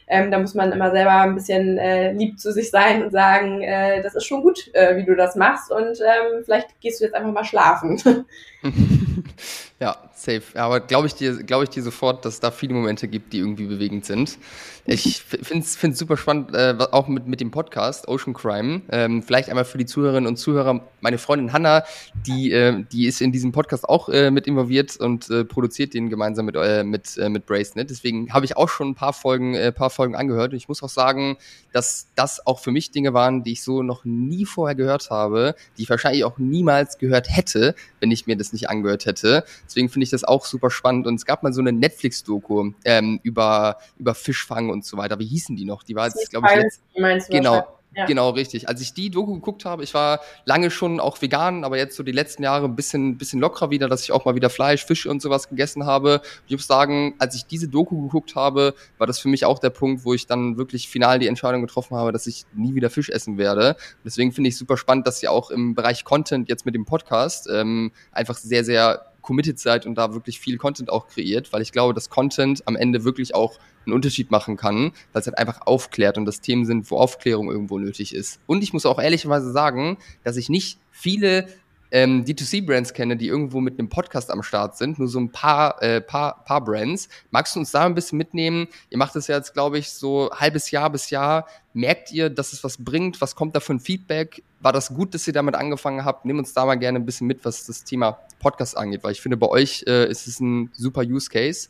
Ähm, da muss man immer selber ein bisschen äh, lieb zu sich sein und sagen, äh, das ist schon gut, äh, wie du das machst und ähm, vielleicht gehst du jetzt einfach mal schlafen. [LAUGHS] [LAUGHS] ja, safe. Aber glaube ich dir, glaube ich dir sofort, dass es da viele Momente gibt, die irgendwie bewegend sind. Ich [LAUGHS] finde es super spannend, äh, auch mit, mit dem Podcast Ocean Crime. Ähm, vielleicht einmal für die Zuhörerinnen und Zuhörer. Meine Freundin Hanna, die, äh, die ist in diesem Podcast auch äh, mit involviert und äh, produziert den gemeinsam mit, äh, mit, äh, mit Bracenet. Deswegen habe ich auch schon ein paar Folgen, paar Folgen angehört. Und ich muss auch sagen, dass das auch für mich Dinge waren, die ich so noch nie vorher gehört habe, die ich wahrscheinlich auch niemals gehört hätte, wenn ich mir das nicht angehört hätte. Deswegen finde ich das auch super spannend. Und es gab mal so eine Netflix-Doku ähm, über, über Fischfang und so weiter. Wie hießen die noch? Die war jetzt, glaube ich, letzt, genau. Ja. Genau, richtig. Als ich die Doku geguckt habe, ich war lange schon auch vegan, aber jetzt so die letzten Jahre ein bisschen, bisschen lockerer wieder, dass ich auch mal wieder Fleisch, Fisch und sowas gegessen habe. Ich muss sagen, als ich diese Doku geguckt habe, war das für mich auch der Punkt, wo ich dann wirklich final die Entscheidung getroffen habe, dass ich nie wieder Fisch essen werde. Deswegen finde ich super spannend, dass ihr auch im Bereich Content jetzt mit dem Podcast ähm, einfach sehr, sehr committed seid und da wirklich viel Content auch kreiert, weil ich glaube, dass Content am Ende wirklich auch einen Unterschied machen kann, weil es halt einfach aufklärt und das Themen sind, wo Aufklärung irgendwo nötig ist. Und ich muss auch ehrlicherweise sagen, dass ich nicht viele ähm, D2C-Brands kenne, die irgendwo mit einem Podcast am Start sind, nur so ein paar, äh, paar, paar Brands. Magst du uns da ein bisschen mitnehmen? Ihr macht das ja jetzt, glaube ich, so halbes Jahr bis Jahr. Merkt ihr, dass es was bringt? Was kommt da für ein Feedback? War das gut, dass ihr damit angefangen habt? Nimm uns da mal gerne ein bisschen mit, was das Thema Podcast angeht, weil ich finde, bei euch äh, ist es ein super Use Case.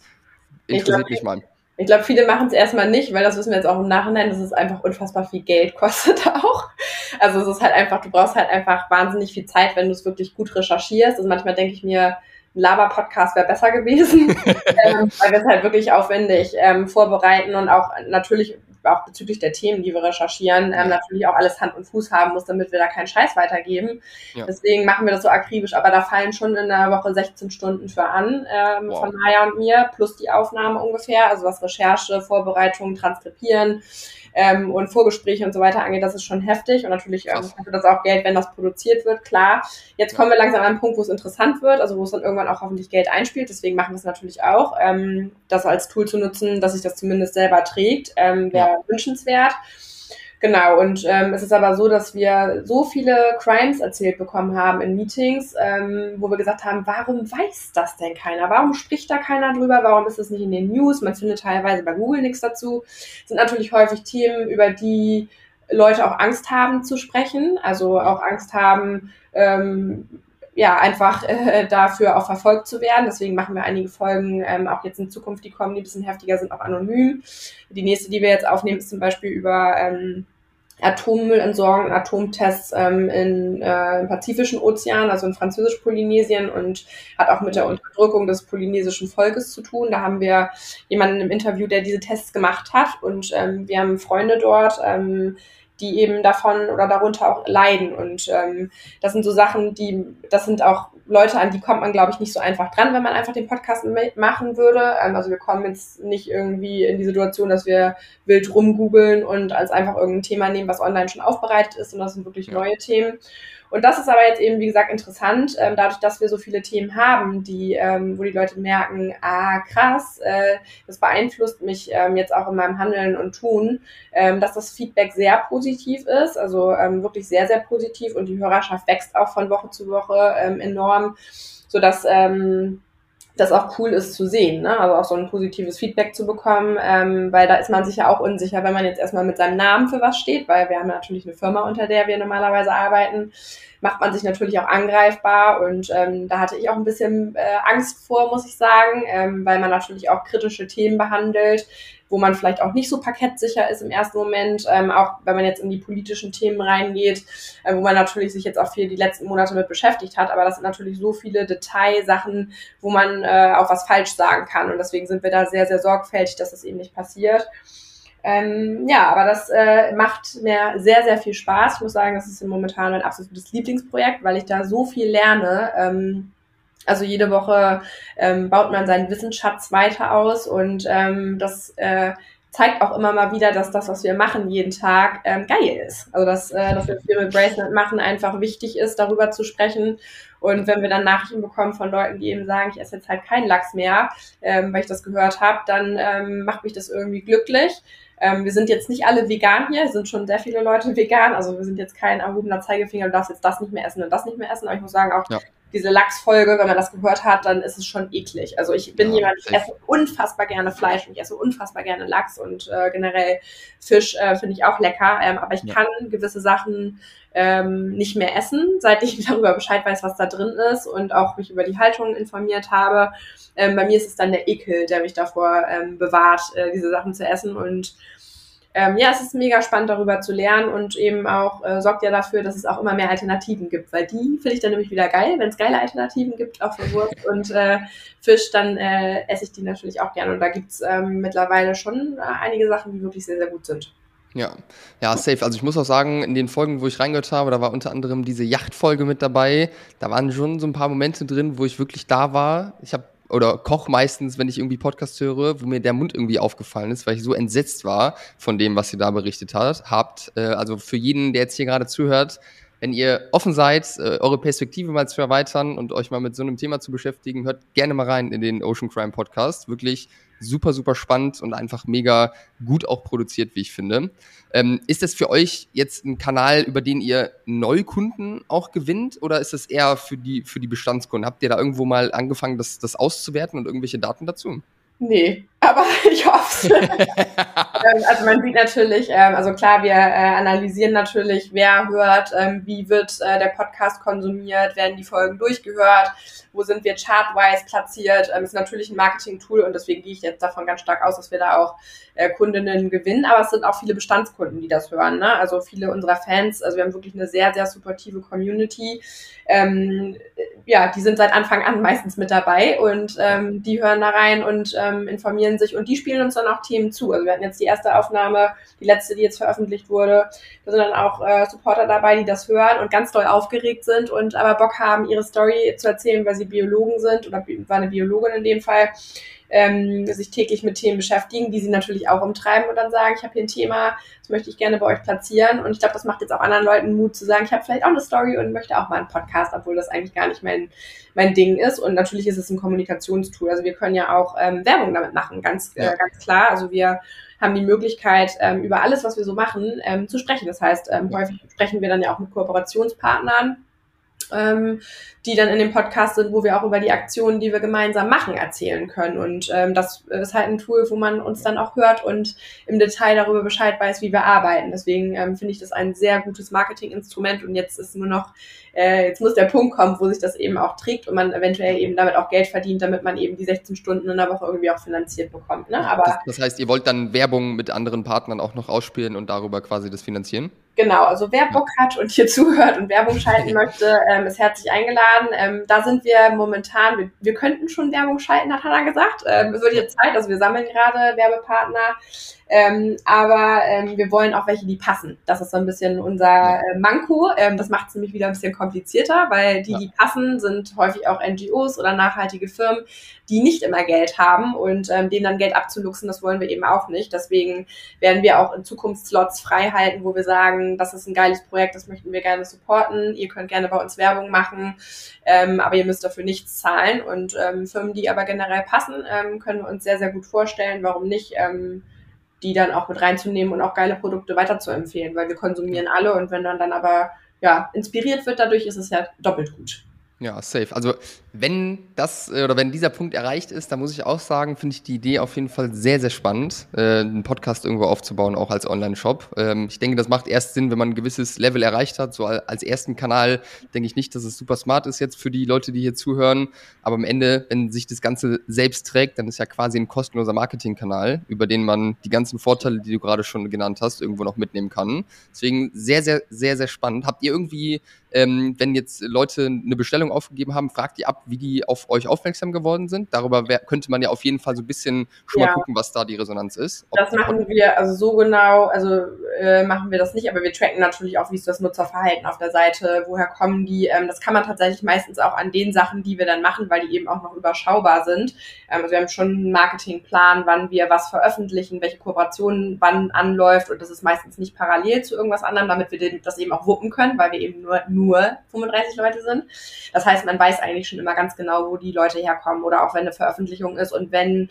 Interessiert mich mal. Ich glaube, viele machen es erstmal nicht, weil das wissen wir jetzt auch im Nachhinein, dass es einfach unfassbar viel Geld [LAUGHS] kostet auch. Also es ist halt einfach, du brauchst halt einfach wahnsinnig viel Zeit, wenn du es wirklich gut recherchierst. Also manchmal denke ich mir, ein Laber-Podcast wäre besser gewesen, [LAUGHS] ähm, weil wir es halt wirklich aufwendig ähm, vorbereiten und auch natürlich auch bezüglich der Themen, die wir recherchieren, ähm, natürlich auch alles Hand und Fuß haben muss, damit wir da keinen Scheiß weitergeben. Ja. Deswegen machen wir das so akribisch, aber da fallen schon in der Woche 16 Stunden für an ähm, wow. von Maya und mir, plus die Aufnahme ungefähr, also was Recherche, Vorbereitung, Transkribieren ähm, und Vorgespräche und so weiter angeht, das ist schon heftig und natürlich ähm, kostet das auch Geld, wenn das produziert wird, klar. Jetzt kommen wir langsam an einen Punkt, wo es interessant wird, also wo es dann irgendwann auch hoffentlich Geld einspielt, deswegen machen wir es natürlich auch. Ähm, das als Tool zu nutzen, dass sich das zumindest selber trägt, ähm, wäre ja. wünschenswert. Genau, und ähm, es ist aber so, dass wir so viele Crimes erzählt bekommen haben in Meetings, ähm, wo wir gesagt haben, warum weiß das denn keiner? Warum spricht da keiner drüber? Warum ist das nicht in den News? Man findet teilweise bei Google nichts dazu. Das sind natürlich häufig Themen, über die Leute auch Angst haben zu sprechen, also auch Angst haben, ähm, ja, einfach äh, dafür auch verfolgt zu werden. Deswegen machen wir einige Folgen ähm, auch jetzt in Zukunft, die kommen, die ein bisschen heftiger sind, auch anonym. Die nächste, die wir jetzt aufnehmen, ist zum Beispiel über ähm, Atommüllentsorgung Atomtests ähm, in, äh, im Pazifischen Ozean, also in Französisch-Polynesien und hat auch mit der Unterdrückung des polynesischen Volkes zu tun. Da haben wir jemanden im Interview, der diese Tests gemacht hat und ähm, wir haben Freunde dort, ähm, die eben davon oder darunter auch leiden. Und ähm, das sind so Sachen, die, das sind auch Leute, an die kommt man, glaube ich, nicht so einfach dran, wenn man einfach den Podcast machen würde. Ähm, also wir kommen jetzt nicht irgendwie in die Situation, dass wir wild rumgoogeln und als einfach irgendein Thema nehmen, was online schon aufbereitet ist, sondern das sind wirklich neue Themen. Und das ist aber jetzt eben, wie gesagt, interessant, ähm, dadurch, dass wir so viele Themen haben, die, ähm, wo die Leute merken, ah, krass, äh, das beeinflusst mich ähm, jetzt auch in meinem Handeln und Tun, ähm, dass das Feedback sehr positiv ist, also ähm, wirklich sehr, sehr positiv und die Hörerschaft wächst auch von Woche zu Woche ähm, enorm, sodass ähm, das auch cool ist zu sehen, ne? also auch so ein positives Feedback zu bekommen, ähm, weil da ist man sich ja auch unsicher, wenn man jetzt erstmal mit seinem Namen für was steht, weil wir haben natürlich eine Firma, unter der wir normalerweise arbeiten, macht man sich natürlich auch angreifbar und ähm, da hatte ich auch ein bisschen äh, Angst vor, muss ich sagen, ähm, weil man natürlich auch kritische Themen behandelt, wo man vielleicht auch nicht so parkettsicher ist im ersten Moment, ähm, auch wenn man jetzt in die politischen Themen reingeht, äh, wo man natürlich sich jetzt auch viel die letzten Monate mit beschäftigt hat, aber das sind natürlich so viele Detailsachen, wo man äh, auch was falsch sagen kann und deswegen sind wir da sehr, sehr sorgfältig, dass das eben nicht passiert. Ähm, ja, aber das äh, macht mir sehr, sehr viel Spaß. Ich muss sagen, das ist momentan mein absolutes Lieblingsprojekt, weil ich da so viel lerne. Ähm, Also jede Woche ähm, baut man seinen Wissensschatz weiter aus und ähm, das äh, zeigt auch immer mal wieder, dass das, was wir machen jeden Tag, ähm, geil ist. Also dass, äh, dass wir viel mit Bracelet machen, einfach wichtig ist, darüber zu sprechen. Und wenn wir dann Nachrichten bekommen von Leuten, die eben sagen, ich esse jetzt halt keinen Lachs mehr, ähm, weil ich das gehört habe, dann ähm, macht mich das irgendwie glücklich. Ähm, wir sind jetzt nicht alle vegan hier, sind schon sehr viele Leute vegan. Also wir sind jetzt kein erhobener Zeigefinger, du darfst jetzt das nicht mehr essen und das nicht mehr essen. Aber ich muss sagen, auch ja diese Lachsfolge, wenn man das gehört hat, dann ist es schon eklig. Also ich bin ja, jemand, ich esse unfassbar gerne Fleisch und ich esse unfassbar gerne Lachs und äh, generell Fisch äh, finde ich auch lecker. Ähm, aber ich ja. kann gewisse Sachen ähm, nicht mehr essen, [LAUGHS] seit ich darüber Bescheid weiß, was da drin ist und auch mich über die Haltung informiert habe. Ähm, bei mir ist es dann der Ekel, der mich davor ähm, bewahrt, äh, diese Sachen zu essen und ähm, ja, es ist mega spannend darüber zu lernen und eben auch äh, sorgt ja dafür, dass es auch immer mehr Alternativen gibt, weil die finde ich dann nämlich wieder geil. Wenn es geile Alternativen gibt, auch für Wurst und äh, Fisch, dann äh, esse ich die natürlich auch gerne. Und da gibt's ähm, mittlerweile schon äh, einige Sachen, die wirklich sehr, sehr gut sind. Ja, ja, safe. Also ich muss auch sagen, in den Folgen, wo ich reingehört habe, da war unter anderem diese Yachtfolge mit dabei. Da waren schon so ein paar Momente drin, wo ich wirklich da war. Ich habe oder koch meistens, wenn ich irgendwie Podcast höre, wo mir der Mund irgendwie aufgefallen ist, weil ich so entsetzt war von dem, was ihr da berichtet hat, habt. Äh, also für jeden, der jetzt hier gerade zuhört, wenn ihr offen seid, äh, eure Perspektive mal zu erweitern und euch mal mit so einem Thema zu beschäftigen, hört gerne mal rein in den Ocean Crime Podcast. Wirklich super, super spannend und einfach mega gut auch produziert, wie ich finde. Ähm, ist das für euch jetzt ein Kanal, über den ihr Neukunden auch gewinnt oder ist das eher für die, für die Bestandskunden? Habt ihr da irgendwo mal angefangen, das, das auszuwerten und irgendwelche Daten dazu? Nee, aber [LAUGHS] ich hoffe [LAUGHS] ähm, Also man sieht natürlich, ähm, also klar, wir äh, analysieren natürlich, wer hört, ähm, wie wird äh, der Podcast konsumiert, werden die Folgen durchgehört, wo sind wir chartwise platziert. Ähm, ist natürlich ein Marketing-Tool und deswegen gehe ich jetzt davon ganz stark aus, dass wir da auch äh, Kundinnen gewinnen. Aber es sind auch viele Bestandskunden, die das hören. Ne? Also viele unserer Fans, also wir haben wirklich eine sehr, sehr supportive Community. Ähm, ja, die sind seit Anfang an meistens mit dabei und ähm, die hören da rein und ähm, informieren sich und die spielen uns dann auch Themen zu. Also wir hatten jetzt die erste Aufnahme, die letzte, die jetzt veröffentlicht wurde. Da sind dann auch äh, Supporter dabei, die das hören und ganz doll aufgeregt sind und aber Bock haben, ihre Story zu erzählen, weil sie Biologen sind oder war eine Biologin in dem Fall ähm, sich täglich mit Themen beschäftigen, die sie natürlich auch umtreiben und dann sagen, ich habe hier ein Thema, das möchte ich gerne bei euch platzieren. Und ich glaube, das macht jetzt auch anderen Leuten Mut zu sagen, ich habe vielleicht auch eine Story und möchte auch mal einen Podcast, obwohl das eigentlich gar nicht mein, mein Ding ist. Und natürlich ist es ein Kommunikationstool. Also wir können ja auch ähm, Werbung damit machen, ganz, äh, ja. äh, ganz klar. Also wir haben die Möglichkeit, ähm, über alles, was wir so machen, ähm, zu sprechen. Das heißt, ähm, häufig sprechen wir dann ja auch mit Kooperationspartnern ähm, die dann in dem Podcast sind, wo wir auch über die Aktionen, die wir gemeinsam machen, erzählen können. Und ähm, das ist halt ein Tool, wo man uns dann auch hört und im Detail darüber Bescheid weiß, wie wir arbeiten. Deswegen ähm, finde ich das ein sehr gutes Marketinginstrument und jetzt ist nur noch, äh, jetzt muss der Punkt kommen, wo sich das eben auch trägt und man eventuell eben damit auch Geld verdient, damit man eben die 16 Stunden in der Woche irgendwie auch finanziert bekommt. Ne? Aber das, das heißt, ihr wollt dann Werbung mit anderen Partnern auch noch ausspielen und darüber quasi das finanzieren? Genau, also wer Bock hat und hier [LAUGHS] zuhört und Werbung schalten [LAUGHS] möchte, ähm, ist herzlich eingeladen. Ähm, da sind wir momentan, wir, wir könnten schon Werbung schalten, hat Hannah gesagt. Ähm, es wird jetzt Zeit, also wir sammeln gerade Werbepartner. Ähm, aber ähm, wir wollen auch welche, die passen. Das ist so ein bisschen unser äh, Manko. Ähm, das macht es nämlich wieder ein bisschen komplizierter, weil die, die passen, sind häufig auch NGOs oder nachhaltige Firmen, die nicht immer Geld haben und ähm, denen dann Geld abzuluxen, das wollen wir eben auch nicht. Deswegen werden wir auch in Zukunft Slots frei halten, wo wir sagen, das ist ein geiles Projekt, das möchten wir gerne supporten. Ihr könnt gerne bei uns Werbung machen, ähm, aber ihr müsst dafür nichts zahlen. Und ähm, Firmen, die aber generell passen, ähm, können wir uns sehr, sehr gut vorstellen. Warum nicht? Ähm, die dann auch mit reinzunehmen und auch geile Produkte weiterzuempfehlen, weil wir konsumieren alle und wenn dann dann aber ja inspiriert wird dadurch, ist es ja doppelt gut. Ja, safe. Also wenn das äh, oder wenn dieser Punkt erreicht ist, dann muss ich auch sagen, finde ich die Idee auf jeden Fall sehr, sehr spannend, äh, einen Podcast irgendwo aufzubauen, auch als Online-Shop. Ähm, ich denke, das macht erst Sinn, wenn man ein gewisses Level erreicht hat. So als ersten Kanal denke ich nicht, dass es super smart ist jetzt für die Leute, die hier zuhören. Aber am Ende, wenn sich das Ganze selbst trägt, dann ist ja quasi ein kostenloser Marketingkanal, über den man die ganzen Vorteile, die du gerade schon genannt hast, irgendwo noch mitnehmen kann. Deswegen sehr, sehr, sehr, sehr spannend. Habt ihr irgendwie ähm, wenn jetzt Leute eine Bestellung aufgegeben haben, fragt ihr ab, wie die auf euch aufmerksam geworden sind. Darüber wär, könnte man ja auf jeden Fall so ein bisschen schon ja. mal gucken, was da die Resonanz ist. Das machen wir also so genau, also äh, machen wir das nicht, aber wir tracken natürlich auch, wie ist das Nutzerverhalten auf der Seite, woher kommen die. Ähm, das kann man tatsächlich meistens auch an den Sachen, die wir dann machen, weil die eben auch noch überschaubar sind. Ähm, also wir haben schon einen Marketingplan, wann wir was veröffentlichen, welche Kooperationen wann anläuft und das ist meistens nicht parallel zu irgendwas anderem, damit wir das eben auch wuppen können, weil wir eben nur, nur 35 Leute sind. Das heißt, man weiß eigentlich schon immer ganz genau, wo die Leute herkommen oder auch wenn eine Veröffentlichung ist und wenn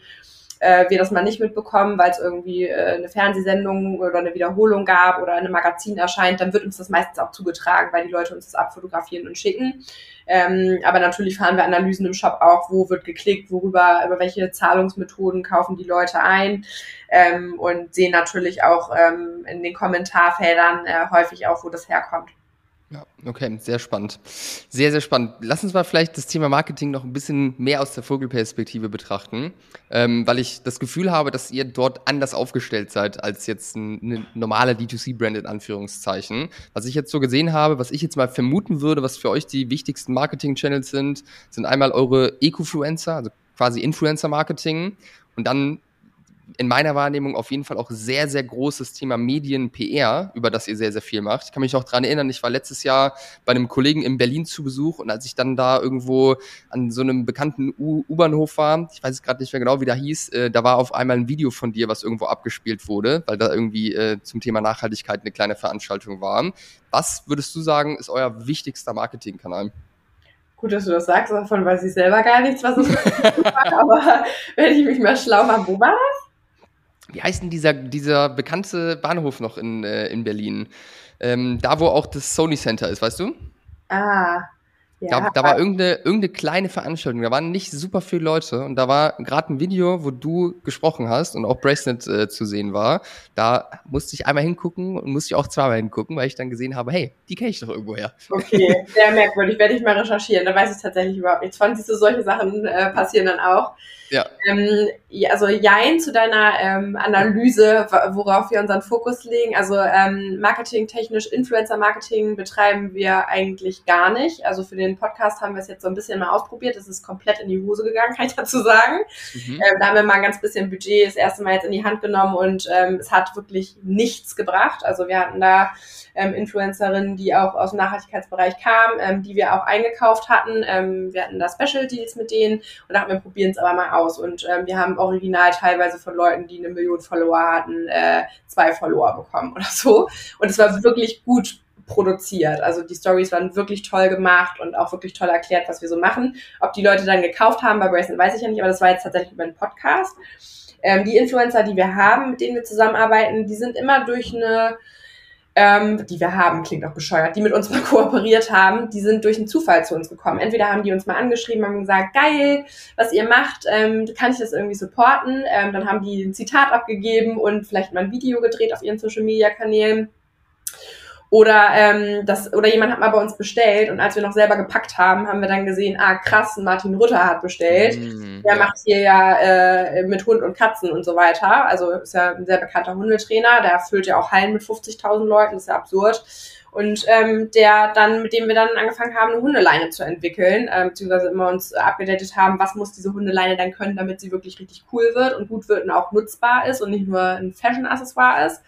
äh, wir das mal nicht mitbekommen, weil es irgendwie äh, eine Fernsehsendung oder eine Wiederholung gab oder ein Magazin erscheint, dann wird uns das meistens auch zugetragen, weil die Leute uns das abfotografieren und schicken. Ähm, aber natürlich fahren wir Analysen im Shop auch, wo wird geklickt, worüber, über welche Zahlungsmethoden kaufen die Leute ein ähm, und sehen natürlich auch ähm, in den Kommentarfeldern äh, häufig auch, wo das herkommt. Ja, okay, sehr spannend. Sehr, sehr spannend. Lass uns mal vielleicht das Thema Marketing noch ein bisschen mehr aus der Vogelperspektive betrachten, ähm, weil ich das Gefühl habe, dass ihr dort anders aufgestellt seid als jetzt ein, normaler D2C-Brand in Anführungszeichen. Was ich jetzt so gesehen habe, was ich jetzt mal vermuten würde, was für euch die wichtigsten Marketing-Channels sind, sind einmal eure Ecofluencer, also quasi Influencer-Marketing und dann in meiner Wahrnehmung auf jeden Fall auch sehr, sehr großes Thema Medien-PR, über das ihr sehr, sehr viel macht. Ich kann mich noch dran erinnern, ich war letztes Jahr bei einem Kollegen in Berlin zu Besuch und als ich dann da irgendwo an so einem bekannten U-Bahnhof war, ich weiß es gerade nicht mehr genau, wie da hieß, äh, da war auf einmal ein Video von dir, was irgendwo abgespielt wurde, weil da irgendwie äh, zum Thema Nachhaltigkeit eine kleine Veranstaltung war. Was würdest du sagen, ist euer wichtigster Marketingkanal? Gut, dass du das sagst, davon weiß ich selber gar nichts, was es ist. [LAUGHS] aber wenn ich mich mal schlau mache, wo war das? Wie heißt denn dieser, dieser bekannte Bahnhof noch in, äh, in Berlin? Ähm, da, wo auch das Sony Center ist, weißt du? Ah, ja. Da, da war irgendeine, irgendeine kleine Veranstaltung, da waren nicht super viele Leute und da war gerade ein Video, wo du gesprochen hast und auch Bracelet äh, zu sehen war. Da musste ich einmal hingucken und musste ich auch zweimal hingucken, weil ich dann gesehen habe, hey, die kenne ich doch irgendwo her. Okay, [LAUGHS] sehr merkwürdig, werde ich mal recherchieren. Da weiß ich tatsächlich überhaupt nichts von. Siehst du, solche Sachen äh, passieren dann auch. Ja. Ähm, also Jein zu deiner ähm, Analyse, worauf wir unseren Fokus legen. Also ähm, marketingtechnisch, Influencer-Marketing betreiben wir eigentlich gar nicht. Also für den Podcast haben wir es jetzt so ein bisschen mal ausprobiert. Es ist komplett in die Hose gegangen, [LAUGHS] kann ich dazu sagen. Mhm. Ähm, da haben wir mal ein ganz bisschen Budget das erste Mal jetzt in die Hand genommen und ähm, es hat wirklich nichts gebracht. Also wir hatten da ähm, Influencerinnen, die auch aus dem Nachhaltigkeitsbereich kamen, ähm, die wir auch eingekauft hatten. Ähm, wir hatten da Special Deals mit denen und da haben wir probieren es aber mal aus. Und ähm, wir haben original teilweise von Leuten, die eine Million Follower hatten, äh, zwei Follower bekommen oder so. Und es war wirklich gut produziert. Also die Stories waren wirklich toll gemacht und auch wirklich toll erklärt, was wir so machen. Ob die Leute dann gekauft haben bei Bracelet, weiß ich ja nicht, aber das war jetzt tatsächlich über einen Podcast. Ähm, die Influencer, die wir haben, mit denen wir zusammenarbeiten, die sind immer durch eine ähm, die wir haben, klingt auch bescheuert, die mit uns [LAUGHS] mal kooperiert haben, die sind durch einen Zufall zu uns gekommen. Entweder haben die uns mal angeschrieben, haben gesagt, geil, was ihr macht, ähm, kann ich das irgendwie supporten? Ähm, dann haben die ein Zitat abgegeben und vielleicht mal ein Video gedreht auf ihren Social Media Kanälen. Oder, ähm, das, oder jemand hat mal bei uns bestellt und als wir noch selber gepackt haben, haben wir dann gesehen, ah krass, Martin Rutter hat bestellt. Mhm, der ja. macht hier ja äh, mit Hund und Katzen und so weiter. Also ist ja ein sehr bekannter Hundetrainer, der füllt ja auch Hallen mit 50.000 Leuten, das ist ja absurd. Und ähm, der dann, mit dem wir dann angefangen haben, eine Hundeleine zu entwickeln, äh, beziehungsweise immer uns abgedatet haben, was muss diese Hundeleine dann können, damit sie wirklich richtig cool wird und gut wird und auch nutzbar ist und nicht nur ein Fashion-Accessoire ist.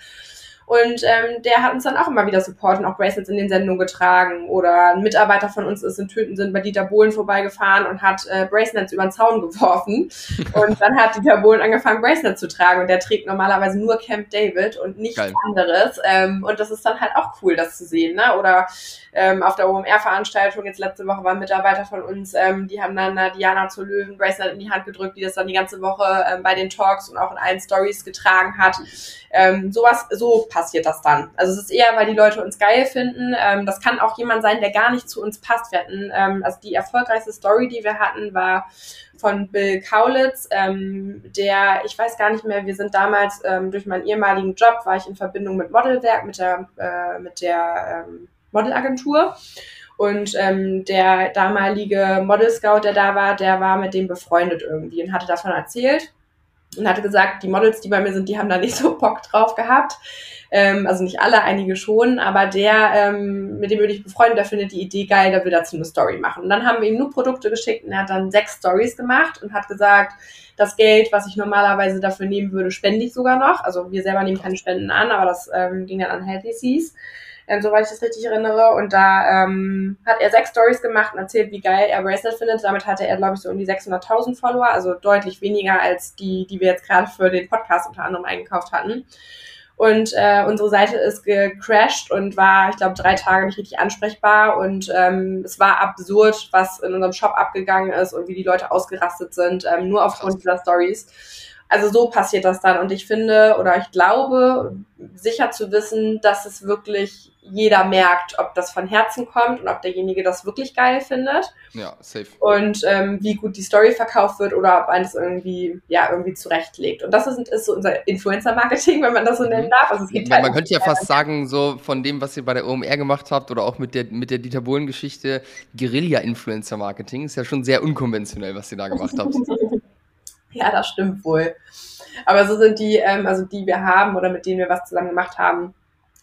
Und ähm, der hat uns dann auch immer wieder Support und auch Bracelets in den Sendungen getragen. Oder ein Mitarbeiter von uns ist in Töten sind bei Dieter Bohlen vorbeigefahren und hat äh, Bracelets über den Zaun geworfen. [LAUGHS] und dann hat Dieter Bohlen angefangen, Bracelets zu tragen. Und der trägt normalerweise nur Camp David und nichts Geil. anderes. Ähm, und das ist dann halt auch cool, das zu sehen. Ne? Oder ähm, auf der OMR-Veranstaltung, jetzt letzte Woche war ein Mitarbeiter von uns, ähm, die haben dann äh, Diana zur Löwen Bracelet in die Hand gedrückt, die das dann die ganze Woche ähm, bei den Talks und auch in allen Stories getragen hat. Ähm, sowas, so passiert das dann. Also es ist eher, weil die Leute uns geil finden. Ähm, das kann auch jemand sein, der gar nicht zu uns passt. Wir hatten, ähm, also die erfolgreichste Story, die wir hatten, war von Bill Kaulitz, ähm, der, ich weiß gar nicht mehr, wir sind damals ähm, durch meinen ehemaligen Job, war ich in Verbindung mit Modelwerk, mit der, äh, mit der ähm, Modelagentur. Und ähm, der damalige Model Scout, der da war, der war mit dem befreundet irgendwie und hatte davon erzählt. Und hatte gesagt, die Models, die bei mir sind, die haben da nicht so Bock drauf gehabt. Ähm, also nicht alle, einige schon, aber der, ähm, mit dem würde ich befreundet, der findet die Idee geil, der will dazu eine Story machen. Und dann haben wir ihm nur Produkte geschickt und er hat dann sechs Stories gemacht und hat gesagt, das Geld, was ich normalerweise dafür nehmen würde, spende ich sogar noch. Also wir selber nehmen keine Spenden an, aber das ähm, ging dann an Healthy Seas ähm, soweit ich das richtig erinnere. Und da ähm, hat er sechs Stories gemacht und erzählt, wie geil er Bracelet findet. Damit hatte er, glaube ich, so um die 600.000 Follower, also deutlich weniger als die, die wir jetzt gerade für den Podcast unter anderem eingekauft hatten. Und äh, unsere Seite ist gecrashed und war, ich glaube, drei Tage nicht richtig ansprechbar. Und ähm, es war absurd, was in unserem Shop abgegangen ist und wie die Leute ausgerastet sind, ähm, nur aufgrund dieser Stories. Also so passiert das dann. Und ich finde oder ich glaube, sicher zu wissen, dass es wirklich jeder merkt, ob das von Herzen kommt und ob derjenige das wirklich geil findet. Ja, safe. Und ähm, wie gut die Story verkauft wird oder ob eines irgendwie, ja, irgendwie zurechtlegt. Und das ist, ist so unser Influencer-Marketing, wenn man das so nennen mhm. darf. Also es gibt ja, halt man könnte ja fast sagen, so von dem, was ihr bei der OMR gemacht habt oder auch mit der, mit der Dieter Bohlen-Geschichte, Guerilla-Influencer-Marketing ist ja schon sehr unkonventionell, was ihr da gemacht habt. [LAUGHS] [LAUGHS] ja, das stimmt wohl. Aber so sind die, ähm, also die wir haben oder mit denen wir was zusammen gemacht haben,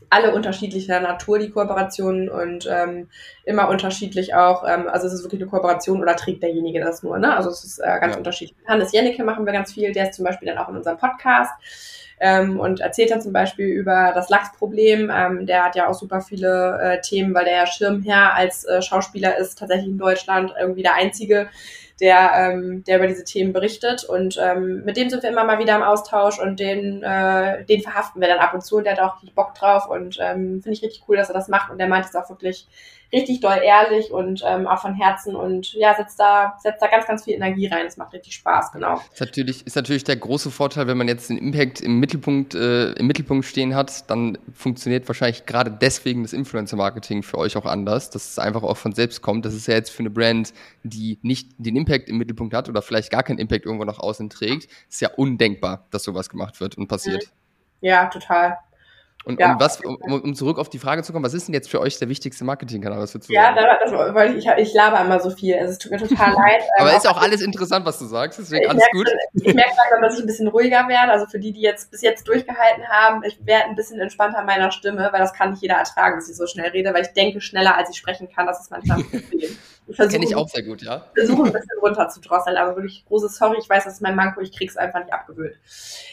alle unterschiedlicher Natur, die Kooperationen und ähm, immer unterschiedlich auch, ähm, also es ist wirklich eine Kooperation oder trägt derjenige das nur, ne? Also es ist äh, ganz ja. unterschiedlich. Hannes Jennecke machen wir ganz viel, der ist zum Beispiel dann auch in unserem Podcast ähm, und erzählt dann zum Beispiel über das Lachsproblem. Ähm, der hat ja auch super viele äh, Themen, weil der ja Schirmherr als äh, Schauspieler ist, tatsächlich in Deutschland irgendwie der einzige, der, ähm, der über diese Themen berichtet. Und ähm, mit dem sind wir immer mal wieder im Austausch und den, äh, den verhaften wir dann ab und zu und der hat auch Bock drauf und ähm, finde ich richtig cool, dass er das macht und der meint es auch wirklich richtig doll ehrlich und ähm, auch von Herzen und ja, setzt da, setzt da ganz, ganz viel Energie rein. Es macht richtig Spaß, genau. Ist natürlich, ist natürlich der große Vorteil, wenn man jetzt den Impact im Mittelpunkt, äh, im Mittelpunkt stehen hat, dann funktioniert wahrscheinlich gerade deswegen das Influencer-Marketing für euch auch anders, dass es einfach auch von selbst kommt. Das ist ja jetzt für eine Brand, die nicht den Impact im Mittelpunkt hat oder vielleicht gar keinen Impact irgendwo nach außen trägt, ist ja undenkbar, dass sowas gemacht wird und passiert. Ja, total. Und, ja. und was, um, um, zurück auf die Frage zu kommen, was ist denn jetzt für euch der wichtigste Marketingkanal? Was würdest du ja, sagen? das wollte ich, ich laber immer so viel. Also es tut mir total [LAUGHS] leid. Aber ähm, ist auch alles interessant, was du sagst, deswegen alles merke, gut. Ich merke langsam, dass ich ein bisschen ruhiger werde. Also für die, die jetzt bis jetzt durchgehalten haben, ich werde ein bisschen entspannter meiner Stimme, weil das kann nicht jeder ertragen, dass ich so schnell rede, weil ich denke schneller, als ich sprechen kann. Das ist manchmal ein Problem. [LAUGHS] Kenne ich auch sehr gut, ja. versuche ein bisschen runter zu drosseln, aber wirklich großes Sorry, ich weiß, das ist mein Manko, ich krieg's einfach nicht abgewöhnt.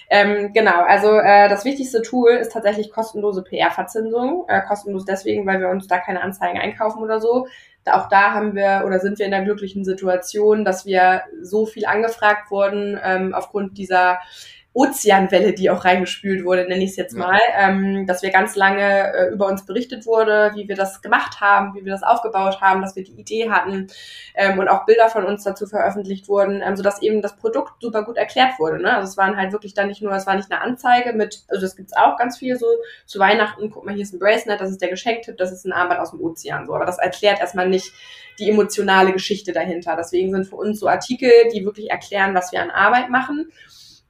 Ähm, genau, also äh, das wichtigste Tool ist tatsächlich kostenlose PR-Verzinsung. Äh, kostenlos deswegen, weil wir uns da keine Anzeigen einkaufen oder so. Auch da haben wir oder sind wir in der glücklichen Situation, dass wir so viel angefragt wurden ähm, aufgrund dieser Ozeanwelle, die auch reingespült wurde, nenne ich es jetzt ja. mal, ähm, dass wir ganz lange äh, über uns berichtet wurde, wie wir das gemacht haben, wie wir das aufgebaut haben, dass wir die Idee hatten ähm, und auch Bilder von uns dazu veröffentlicht wurden, ähm, sodass eben das Produkt super gut erklärt wurde. Ne? Also es waren halt wirklich dann nicht nur, es war nicht eine Anzeige mit, also das gibt's auch ganz viel so zu Weihnachten, guck mal, hier ist ein Bracelet, das ist der Geschenktipp, das ist ein Armband aus dem Ozean, so, aber das erklärt erstmal nicht die emotionale Geschichte dahinter. Deswegen sind für uns so Artikel, die wirklich erklären, was wir an Arbeit machen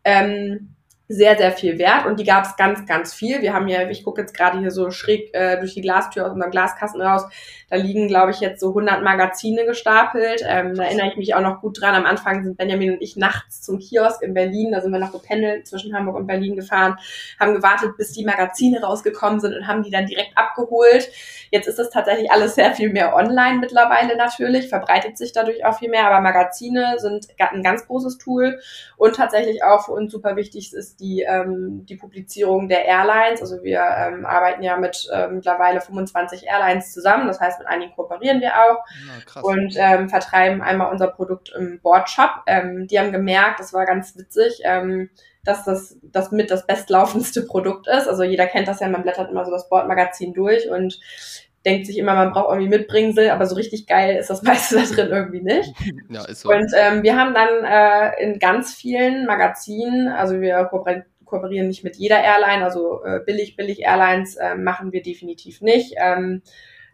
ähm, sehr, sehr viel wert und die gab es ganz, ganz viel. Wir haben hier, ich gucke jetzt gerade hier so schräg äh, durch die Glastür aus unserem Glaskasten raus, da liegen, glaube ich, jetzt so 100 Magazine gestapelt. Ähm, da erinnere ich mich auch noch gut dran. Am Anfang sind Benjamin und ich nachts zum Kiosk in Berlin, da sind wir noch gependelt zwischen Hamburg und Berlin gefahren, haben gewartet, bis die Magazine rausgekommen sind und haben die dann direkt abgeholt. Jetzt ist das tatsächlich alles sehr viel mehr online mittlerweile natürlich, verbreitet sich dadurch auch viel mehr, aber Magazine sind ein ganz großes Tool und tatsächlich auch für uns super wichtig ist die, ähm, die Publizierung der Airlines. Also wir ähm, arbeiten ja mit äh, mittlerweile 25 Airlines zusammen, das heißt, mit einigen kooperieren wir auch ja, und ähm, vertreiben einmal unser Produkt im Boardshop. Ähm, die haben gemerkt, das war ganz witzig, ähm, dass das, das mit das bestlaufendste Produkt ist. Also jeder kennt das ja, man blättert immer so das Boardmagazin durch und denkt sich immer, man braucht irgendwie Mitbringsel, aber so richtig geil ist das [LAUGHS] meiste da drin irgendwie nicht. [LAUGHS] Ja, ist so. Und ähm, wir haben dann äh, in ganz vielen Magazinen, also wir kooperieren kooperieren nicht mit jeder Airline, also äh, billig, billig Airlines äh, machen wir definitiv nicht. Ähm,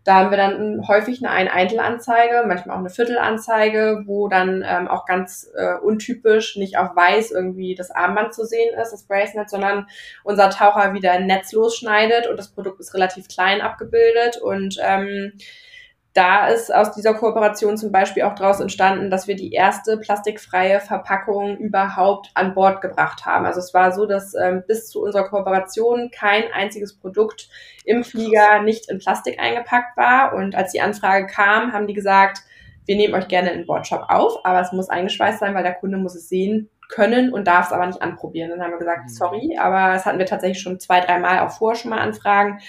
da haben wir dann häufig eine Ein-Eintelanzeige, manchmal auch eine Viertelanzeige, wo dann ähm, auch ganz äh, untypisch nicht auf weiß irgendwie das Armband zu sehen ist, das Bracelet, sondern unser Taucher wieder ein Netz losschneidet und das Produkt ist relativ klein abgebildet. Und ähm, da ist aus dieser Kooperation zum Beispiel auch daraus entstanden, dass wir die erste plastikfreie Verpackung überhaupt an Bord gebracht haben. Also es war so, dass ähm, bis zu unserer Kooperation kein einziges Produkt im Flieger nicht in Plastik eingepackt war. Und als die Anfrage kam, haben die gesagt, wir nehmen euch gerne in Bordshop auf, aber es muss eingeschweißt sein, weil der Kunde muss es sehen können und darf es aber nicht anprobieren. Dann haben wir gesagt, mhm. sorry, aber es hatten wir tatsächlich schon zwei, dreimal auch vorher schon mal Anfragen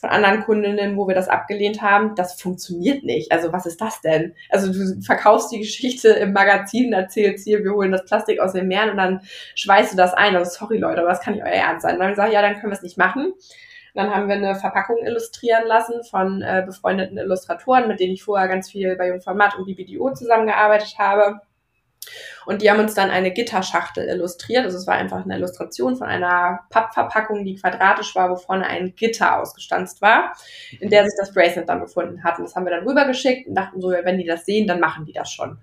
von anderen Kundinnen, wo wir das abgelehnt haben, das funktioniert nicht. Also was ist das denn? Also du verkaufst die Geschichte im Magazin, erzählst hier, wir holen das Plastik aus den Meeren und dann schweißt du das ein. Also sorry Leute, aber das kann nicht euer Ernst sein. Und dann wir gesagt, ja, dann können wir es nicht machen. dann haben wir eine Verpackung illustrieren lassen von äh, befreundeten Illustratoren, mit denen ich vorher ganz viel bei Jungformat und BBDO zusammengearbeitet habe. Und die haben uns dann eine Gitterschachtel illustriert. Also es war einfach eine Illustration von einer Pappverpackung, die quadratisch war, wo vorne ein Gitter ausgestanzt war, in der sich das Bracelet dann befunden hat. Und das haben wir dann rübergeschickt und dachten so, wenn die das sehen, dann machen die das schon.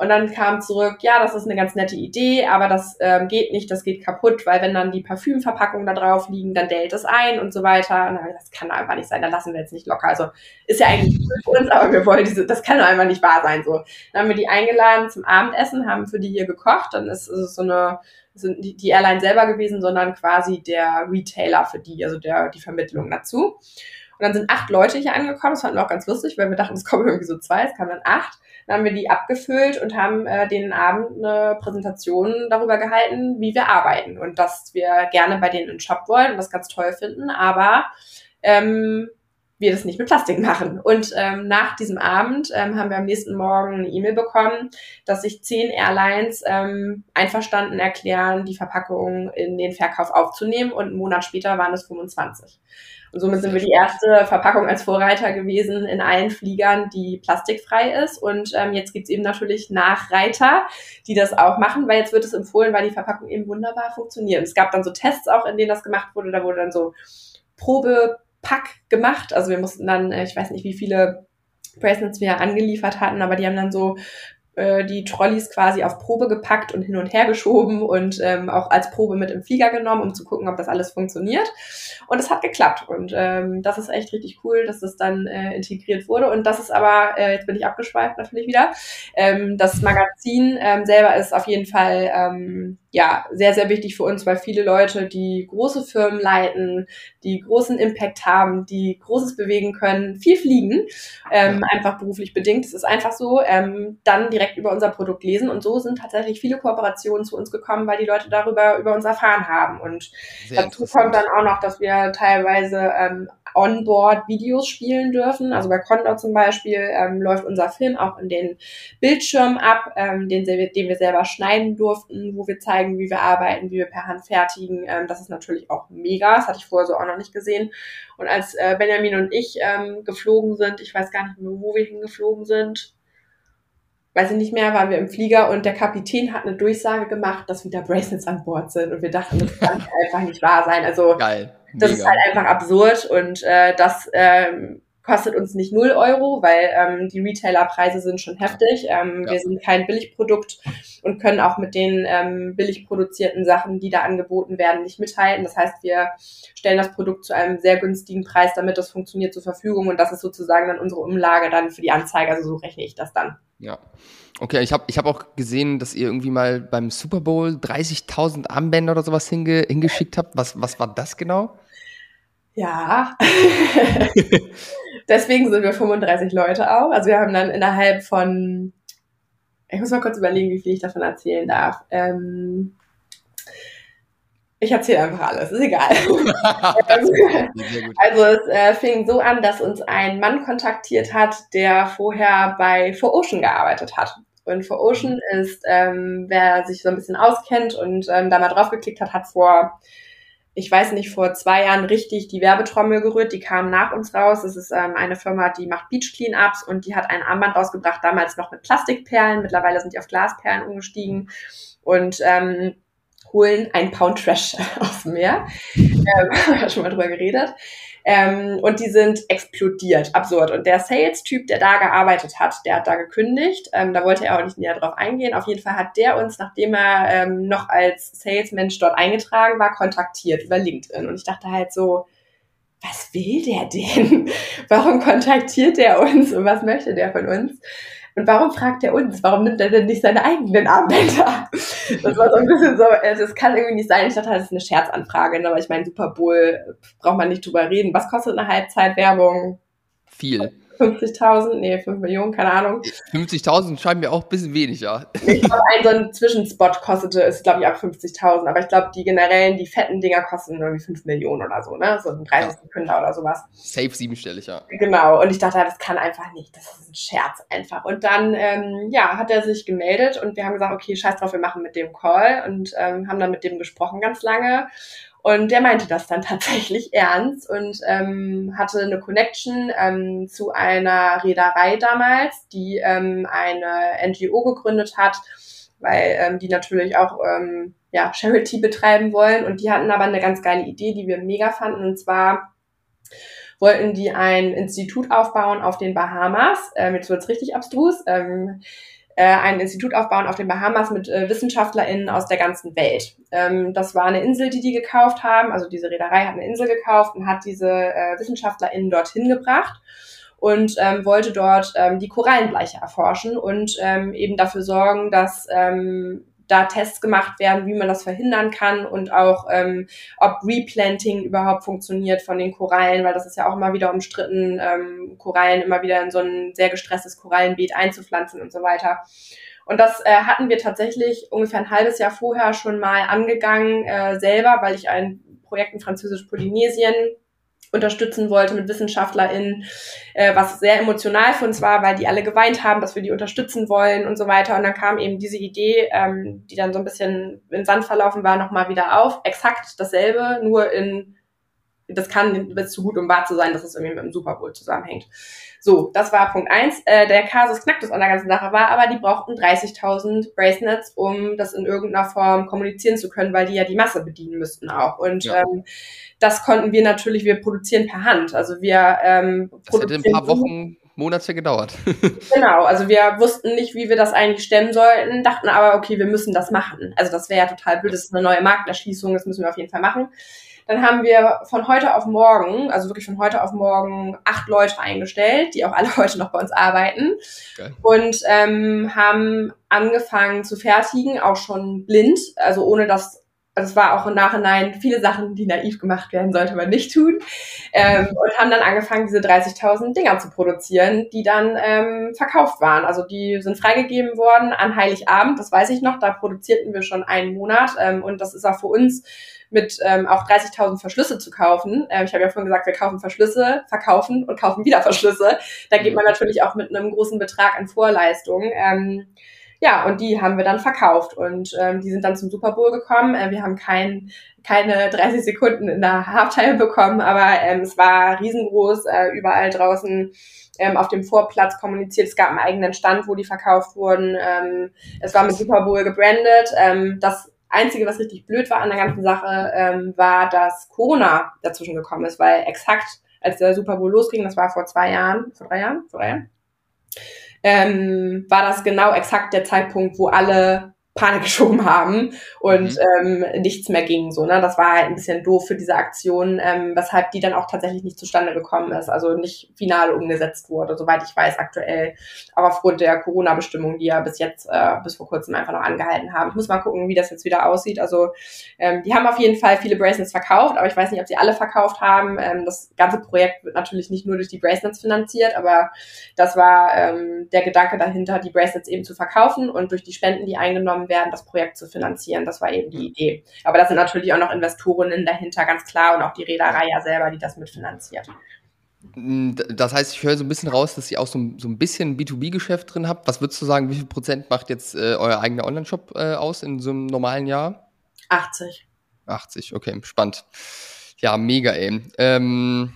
Und dann kam zurück, ja, das ist eine ganz nette Idee, aber das ähm, geht nicht, das geht kaputt, weil wenn dann die Parfümverpackungen da drauf liegen, dann dellt es ein und so weiter. Und dann, das kann einfach nicht sein, dann lassen wir jetzt nicht locker. Also ist ja eigentlich cool für uns, aber wir wollen diese, das kann einfach nicht wahr sein. So. Dann haben wir die eingeladen zum Abendessen, haben für die hier gekocht. Dann ist, es so eine, sind die, die Airline selber gewesen, sondern quasi der Retailer für die, also der, die Vermittlung dazu. Und dann sind acht Leute hier angekommen. Das fanden wir auch ganz lustig, weil wir dachten, es kommen irgendwie so zwei, es kamen dann acht. Dann haben wir die abgefüllt und haben äh, den Abend eine Präsentation darüber gehalten, wie wir arbeiten und dass wir gerne bei denen in den Shop wollen und das ganz toll finden, aber ähm, wir das nicht mit Plastik machen. Und ähm, nach diesem Abend ähm, haben wir am nächsten Morgen eine E-Mail bekommen, dass sich zehn Airlines ähm, einverstanden erklären, die Verpackung in den Verkauf aufzunehmen und einen Monat später waren es 25. Und somit sind wir die erste Verpackung als Vorreiter gewesen in allen Fliegern, die plastikfrei ist. Und ähm, jetzt gibt's eben natürlich Nachreiter, die das auch machen, weil jetzt wird es empfohlen, weil die Verpackung eben wunderbar funktioniert. es gab dann so Tests auch, in denen das gemacht wurde. Da wurde dann so Probepack gemacht. Also wir mussten dann, äh, ich weiß nicht, wie viele Bracelets wir angeliefert hatten, aber die haben dann so äh, die Trolleys quasi auf Probe gepackt und hin und her geschoben und ähm, auch als Probe mit im Flieger genommen, um zu gucken, ob das alles funktioniert. Und es hat geklappt. Und ähm, das ist echt richtig cool, dass das dann äh, integriert wurde. Und das ist aber, äh, jetzt bin ich abgeschweift natürlich wieder, ähm, das Magazin ähm, selber ist auf jeden Fall ähm, ja, sehr, sehr wichtig für uns, weil viele Leute, die große Firmen leiten, die großen Impact haben, die Großes bewegen können, viel fliegen, ähm, ja. einfach beruflich bedingt. Es ist einfach so, ähm, dann direkt über unser Produkt lesen. Und so sind tatsächlich viele Kooperationen zu uns gekommen, weil die Leute darüber über uns erfahren haben. Und sehr dazu kommt dann auch noch, dass wir teilweise ähm, Onboard-Videos spielen dürfen. Also bei Condor zum Beispiel ähm, läuft unser Film auch in den Bildschirm ab, ähm, den, den wir selber schneiden durften, wo wir zeigen, wie wir arbeiten, wie wir per Hand fertigen. Ähm, das ist natürlich auch mega. Das hatte ich vorher so auch noch nicht gesehen. Und als äh, Benjamin und ich ähm, geflogen sind, ich weiß gar nicht mehr, wo wir hingeflogen sind, weiß ich nicht mehr, waren wir im Flieger und der Kapitän hat eine Durchsage gemacht, dass wieder Bracelets an Bord sind und wir dachten, das kann [LAUGHS] einfach nicht wahr sein. Also Geil. Das ist halt einfach absurd und äh, das ähm, kostet uns nicht 0 Euro, weil ähm, die Retailerpreise sind schon heftig. Ähm, ja. Wir sind kein Billigprodukt und können auch mit den ähm, billig produzierten Sachen, die da angeboten werden, nicht mithalten. Das heißt, wir stellen das Produkt zu einem sehr günstigen Preis, damit das funktioniert, zur Verfügung und das ist sozusagen dann unsere Umlage dann für die Anzeige. Also so rechne ich das dann. Ja. Okay, ich habe ich hab auch gesehen, dass ihr irgendwie mal beim Super Bowl 30.000 Armbänder oder sowas hinge hingeschickt habt. Was, was war das genau? Ja. [LAUGHS] Deswegen sind wir 35 Leute auch. Also wir haben dann innerhalb von, ich muss mal kurz überlegen, wie viel ich davon erzählen darf. Ähm, ich erzähle einfach alles, ist egal. [LAUGHS] also es äh, fing so an, dass uns ein Mann kontaktiert hat, der vorher bei For Ocean gearbeitet hat. Und For Ocean ist, ähm, wer sich so ein bisschen auskennt und ähm, da mal draufgeklickt hat, hat vor ich weiß nicht, vor zwei Jahren richtig die Werbetrommel gerührt. Die kam nach uns raus. Das ist ähm, eine Firma, die macht Beach Cleanups und die hat ein Armband rausgebracht, damals noch mit Plastikperlen. Mittlerweile sind die auf Glasperlen umgestiegen und ähm, holen ein Pound Trash [LAUGHS] aus dem Meer. Ähm, [LAUGHS] haben wir schon mal drüber geredet. Ähm, und die sind explodiert, absurd. Und der Sales-Typ, der da gearbeitet hat, der hat da gekündigt. Ähm, da wollte er auch nicht näher drauf eingehen. Auf jeden Fall hat der uns, nachdem er ähm, noch als Salesmensch dort eingetragen war, kontaktiert über LinkedIn. Und ich dachte halt so, was will der denn? [LAUGHS] Warum kontaktiert der uns und was möchte der von uns? Und warum fragt er uns? Warum nimmt er denn nicht seine eigenen Armbänder? Das war so ein bisschen so, also das kann irgendwie nicht sein. Ich dachte, das ist eine Scherzanfrage, ne? aber ich meine, Super Bowl braucht man nicht drüber reden. Was kostet eine Halbzeitwerbung? Viel. 50.000, nee, 5 Millionen, keine Ahnung. 50.000 scheinen mir auch ein bisschen wenig, ja. Ich glaube, ein so ein Zwischenspot kostete, ist glaube ich ab 50.000, aber ich glaube, die generellen, die fetten Dinger kosten irgendwie 5 Millionen oder so, ne? So ein 30 ja. Sekunden oder sowas. Safe siebenstellig, ja. Genau, und ich dachte, das kann einfach nicht, das ist ein Scherz einfach. Und dann, ähm, ja, hat er sich gemeldet und wir haben gesagt, okay, scheiß drauf, wir machen mit dem Call und ähm, haben dann mit dem gesprochen ganz lange. Und der meinte das dann [LAUGHS] tatsächlich ernst und ähm, hatte eine Connection ähm, zu einer Reederei damals, die ähm, eine NGO gegründet hat, weil ähm, die natürlich auch ähm, ja, Charity betreiben wollen. Und die hatten aber eine ganz geile Idee, die wir mega fanden. Und zwar wollten die ein Institut aufbauen auf den Bahamas. Ähm, jetzt wird's richtig abstrus. Ähm, äh, ein Institut aufbauen auf den Bahamas mit äh, WissenschaftlerInnen aus der ganzen Welt. Ähm, das war eine Insel, die die gekauft haben. Also diese Reederei hat eine Insel gekauft und hat diese äh, WissenschaftlerInnen dorthin gebracht und ähm, wollte dort ähm, die Korallenbleiche erforschen und ähm, eben dafür sorgen, dass ähm, da Tests gemacht werden, wie man das verhindern kann und auch, ähm, ob Replanting überhaupt funktioniert von den Korallen, weil das ist ja auch immer wieder umstritten, ähm, Korallen immer wieder in so ein sehr gestresstes Korallenbeet einzupflanzen und so weiter. Und das äh, hatten wir tatsächlich ungefähr ein halbes Jahr vorher schon mal angegangen äh, selber, weil ich ein Projekt in Französisch-Polynesien unterstützen wollte mit WissenschaftlerInnen, äh, was sehr emotional für uns war, weil die alle geweint haben, dass wir die unterstützen wollen und so weiter. Und dann kam eben diese Idee, ähm, die dann so ein bisschen in Sand verlaufen war, nochmal wieder auf. Exakt dasselbe, nur in, das kann, wird zu gut, um wahr zu sein, dass es irgendwie mit dem Super zusammenhängt. So, das war Punkt eins. Äh, der Kasus Knacktus an der ganzen Sache war, aber die brauchten 30.000 Bracelets, um das in irgendeiner Form kommunizieren zu können, weil die ja die Masse bedienen müssten auch. Und ja. ähm, das konnten wir natürlich, wir produzieren per Hand. Also wir ähm, das hätte ein paar Wochen, Monate gedauert. [LAUGHS] genau, also wir wussten nicht, wie wir das eigentlich stemmen sollten, dachten aber, okay, wir müssen das machen. Also das wäre ja total blöd, das ist eine neue Markterschließung, das müssen wir auf jeden Fall machen. Dann haben wir von heute auf morgen, also wirklich von heute auf morgen, acht Leute eingestellt, die auch alle [LAUGHS] heute noch bei uns arbeiten. Geil. Und ähm, haben angefangen zu fertigen, auch schon blind, also ohne dass also es war auch im Nachhinein viele Sachen, die naiv gemacht werden, sollte man nicht tun. Ähm, und haben dann angefangen, diese 30.000 Dinger zu produzieren, die dann ähm, verkauft waren. Also die sind freigegeben worden an Heiligabend, das weiß ich noch. Da produzierten wir schon einen Monat. Ähm, und das ist auch für uns mit ähm, auch 30.000 Verschlüsse zu kaufen. Ähm, ich habe ja vorhin gesagt, wir kaufen Verschlüsse, verkaufen und kaufen wieder Verschlüsse. Da geht man natürlich auch mit einem großen Betrag an Vorleistung. Ähm, ja, und die haben wir dann verkauft und ähm, die sind dann zum Super Bowl gekommen. Äh, wir haben kein, keine 30 Sekunden in der Halftime bekommen, aber ähm, es war riesengroß, äh, überall draußen ähm, auf dem Vorplatz kommuniziert. Es gab einen eigenen Stand, wo die verkauft wurden. Ähm, es war mit Super Bowl gebrandet. Ähm, das Einzige, was richtig blöd war an der ganzen Sache, ähm, war, dass Corona dazwischen gekommen ist, weil exakt als der Super Bowl losging, das war vor zwei Jahren, vor drei Jahren, vor drei Jahren, ähm, war das genau exakt der Zeitpunkt, wo alle Panik [LAUGHS] geschoben haben und mhm. ähm, nichts mehr ging. So, ne? Das war halt ein bisschen doof für diese Aktion, ähm, weshalb die dann auch tatsächlich nicht zustande gekommen ist, also nicht final umgesetzt wurde, soweit ich weiß aktuell. Aber aufgrund der Corona-Bestimmungen, die ja bis jetzt, äh, bis vor kurzem einfach noch angehalten haben. Ich muss mal gucken, wie das jetzt wieder aussieht. Also ähm, die haben auf jeden Fall viele Bracelets verkauft, aber ich weiß nicht, ob sie alle verkauft haben. Ähm, das ganze Projekt wird natürlich nicht nur durch die Bracelets finanziert, aber das war ähm, der Gedanke dahinter, die Bracelets eben zu verkaufen und durch die Spenden, die eingenommen genommen werden, das Projekt zu finanzieren. Das war eben die Idee. Aber da sind natürlich auch noch Investorinnen dahinter, ganz klar, und auch die Reederei ja selber, die das mitfinanziert. Mm, das heißt, ich höre so ein bisschen raus, dass ihr auch so, so ein bisschen B2B-Geschäft drin habt. Was würdest du sagen, wie viel Prozent macht jetzt äh, euer eigener Online-Shop äh, aus in so einem normalen Jahr? 80. 80, okay, spannend. Ja, mega, ey. Ähm,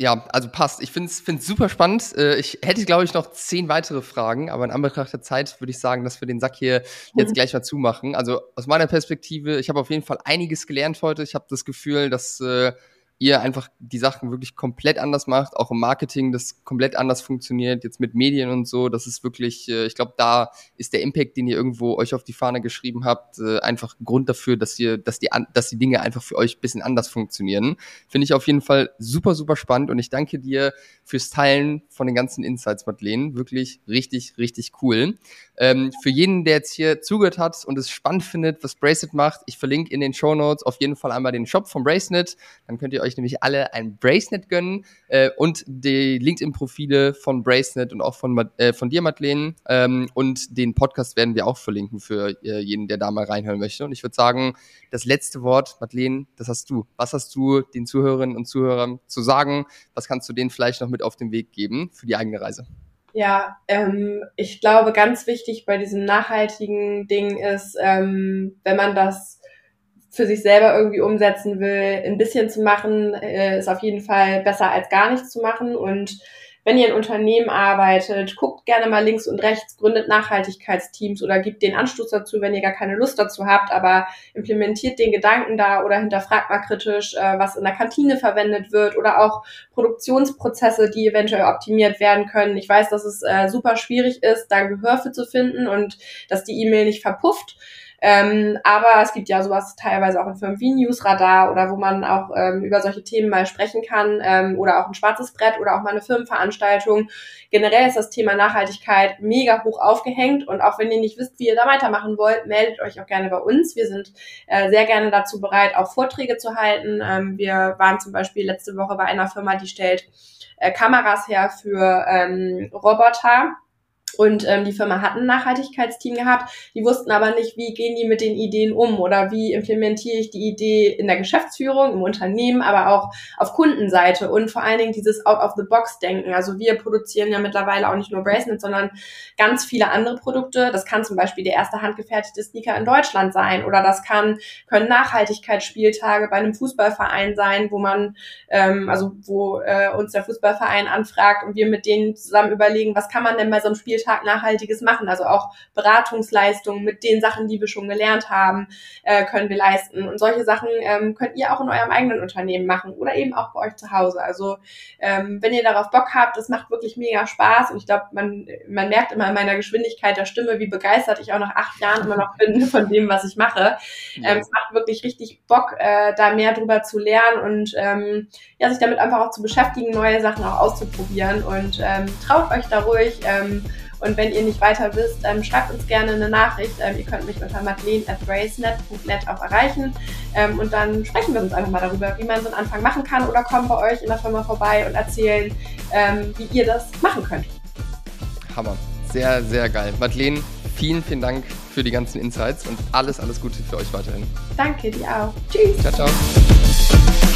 ja, also passt. Ich finde es super spannend. Äh, ich hätte, glaube ich, noch zehn weitere Fragen, aber in Anbetracht der Zeit würde ich sagen, dass wir den Sack hier jetzt mhm. gleich mal zumachen. Also aus meiner Perspektive, ich habe auf jeden Fall einiges gelernt heute. Ich habe das Gefühl, dass äh, ihr einfach die Sachen wirklich komplett anders macht, auch im Marketing das komplett anders funktioniert, jetzt mit Medien und so. Das ist wirklich, äh, ich glaube, da ist der Impact, den ihr irgendwo euch auf die Fahne geschrieben habt, äh, einfach ein Grund dafür, dass ihr, dass die, dass die Dinge einfach für euch bisschen anders funktionieren. Finde ich auf jeden Fall super, super spannend und ich danke dir fürs Teilen von den ganzen Insights, Madeleine. Wirklich richtig, richtig cool. Ähm, für jeden, der jetzt hier zugehört hat und es spannend findet, was Bracelet macht, ich verlinke in den Show Notes auf jeden Fall einmal den Shop von Bracelet. Dann könnt ihr euch nämlich alle ein Bracelet gönnen äh, und die LinkedIn-Profile von Bracelet und auch von, äh, von dir, Madeleine. Ähm, und den Podcast werden wir auch verlinken für äh, jeden, der da mal reinhören möchte. Und ich würde sagen, das letzte Wort, Madeleine, das hast du. Was hast du den Zuhörerinnen und Zuhörern zu sagen? Was kannst du denen vielleicht noch mit auf den Weg geben für die eigene Reise? Ja, ähm, ich glaube, ganz wichtig bei diesem nachhaltigen Ding ist, ähm, wenn man das für sich selber irgendwie umsetzen will, ein bisschen zu machen, äh, ist auf jeden Fall besser als gar nichts zu machen und wenn ihr in Unternehmen arbeitet, guckt gerne mal links und rechts, gründet Nachhaltigkeitsteams oder gibt den Anstoß dazu, wenn ihr gar keine Lust dazu habt, aber implementiert den Gedanken da oder hinterfragt mal kritisch, äh, was in der Kantine verwendet wird oder auch Produktionsprozesse, die eventuell optimiert werden können. Ich weiß, dass es äh, super schwierig ist, da Gehör für zu finden und dass die E-Mail nicht verpufft. Ähm, aber es gibt ja sowas teilweise auch in Firmen wie Newsradar oder wo man auch ähm, über solche Themen mal sprechen kann ähm, oder auch ein schwarzes Brett oder auch mal eine Firmenveranstaltung. Generell ist das Thema Nachhaltigkeit mega hoch aufgehängt und auch wenn ihr nicht wisst, wie ihr da weitermachen wollt, meldet euch auch gerne bei uns. Wir sind äh, sehr gerne dazu bereit, auch Vorträge zu halten. Ähm, wir waren zum Beispiel letzte Woche bei einer Firma, die stellt äh, Kameras her für ähm, Roboter und ähm, die Firma hat ein Nachhaltigkeitsteam gehabt. Die wussten aber nicht, wie gehen die mit den Ideen um oder wie implementiere ich die Idee in der Geschäftsführung, im Unternehmen, aber auch auf Kundenseite und vor allen Dingen dieses Out-of-the-Box-Denken. Also wir produzieren ja mittlerweile auch nicht nur Bracelets, sondern ganz viele andere Produkte. Das kann zum Beispiel der erste handgefertigte Sneaker in Deutschland sein oder das kann können Nachhaltigkeitsspieltage bei einem Fußballverein sein, wo man ähm, also wo äh, uns der Fußballverein anfragt und wir mit denen zusammen überlegen, was kann man denn bei so einem Spieltag Tag Nachhaltiges machen. Also auch Beratungsleistungen mit den Sachen, die wir schon gelernt haben, äh, können wir leisten. Und solche Sachen ähm, könnt ihr auch in eurem eigenen Unternehmen machen oder eben auch bei euch zu Hause. Also ähm, wenn ihr darauf Bock habt, das macht wirklich mega Spaß. Und ich glaube, man, man merkt immer in meiner Geschwindigkeit der Stimme, wie begeistert ich auch nach acht Jahren immer noch bin von dem, was ich mache. Ja. Ähm, es macht wirklich richtig Bock, äh, da mehr drüber zu lernen und ähm, ja, sich damit einfach auch zu beschäftigen, neue Sachen auch auszuprobieren. Und ähm, traut euch da ruhig. Ähm, und wenn ihr nicht weiter wisst, ähm, schreibt uns gerne eine Nachricht. Ähm, ihr könnt mich unter madeleine.bracenet.net auch erreichen. Ähm, und dann sprechen wir uns einfach mal darüber, wie man so einen Anfang machen kann oder kommen bei euch in der Firma vorbei und erzählen, ähm, wie ihr das machen könnt. Hammer. Sehr, sehr geil. Madeleine, vielen, vielen Dank für die ganzen Insights und alles, alles Gute für euch weiterhin. Danke, dir auch. Tschüss. Ciao, ciao.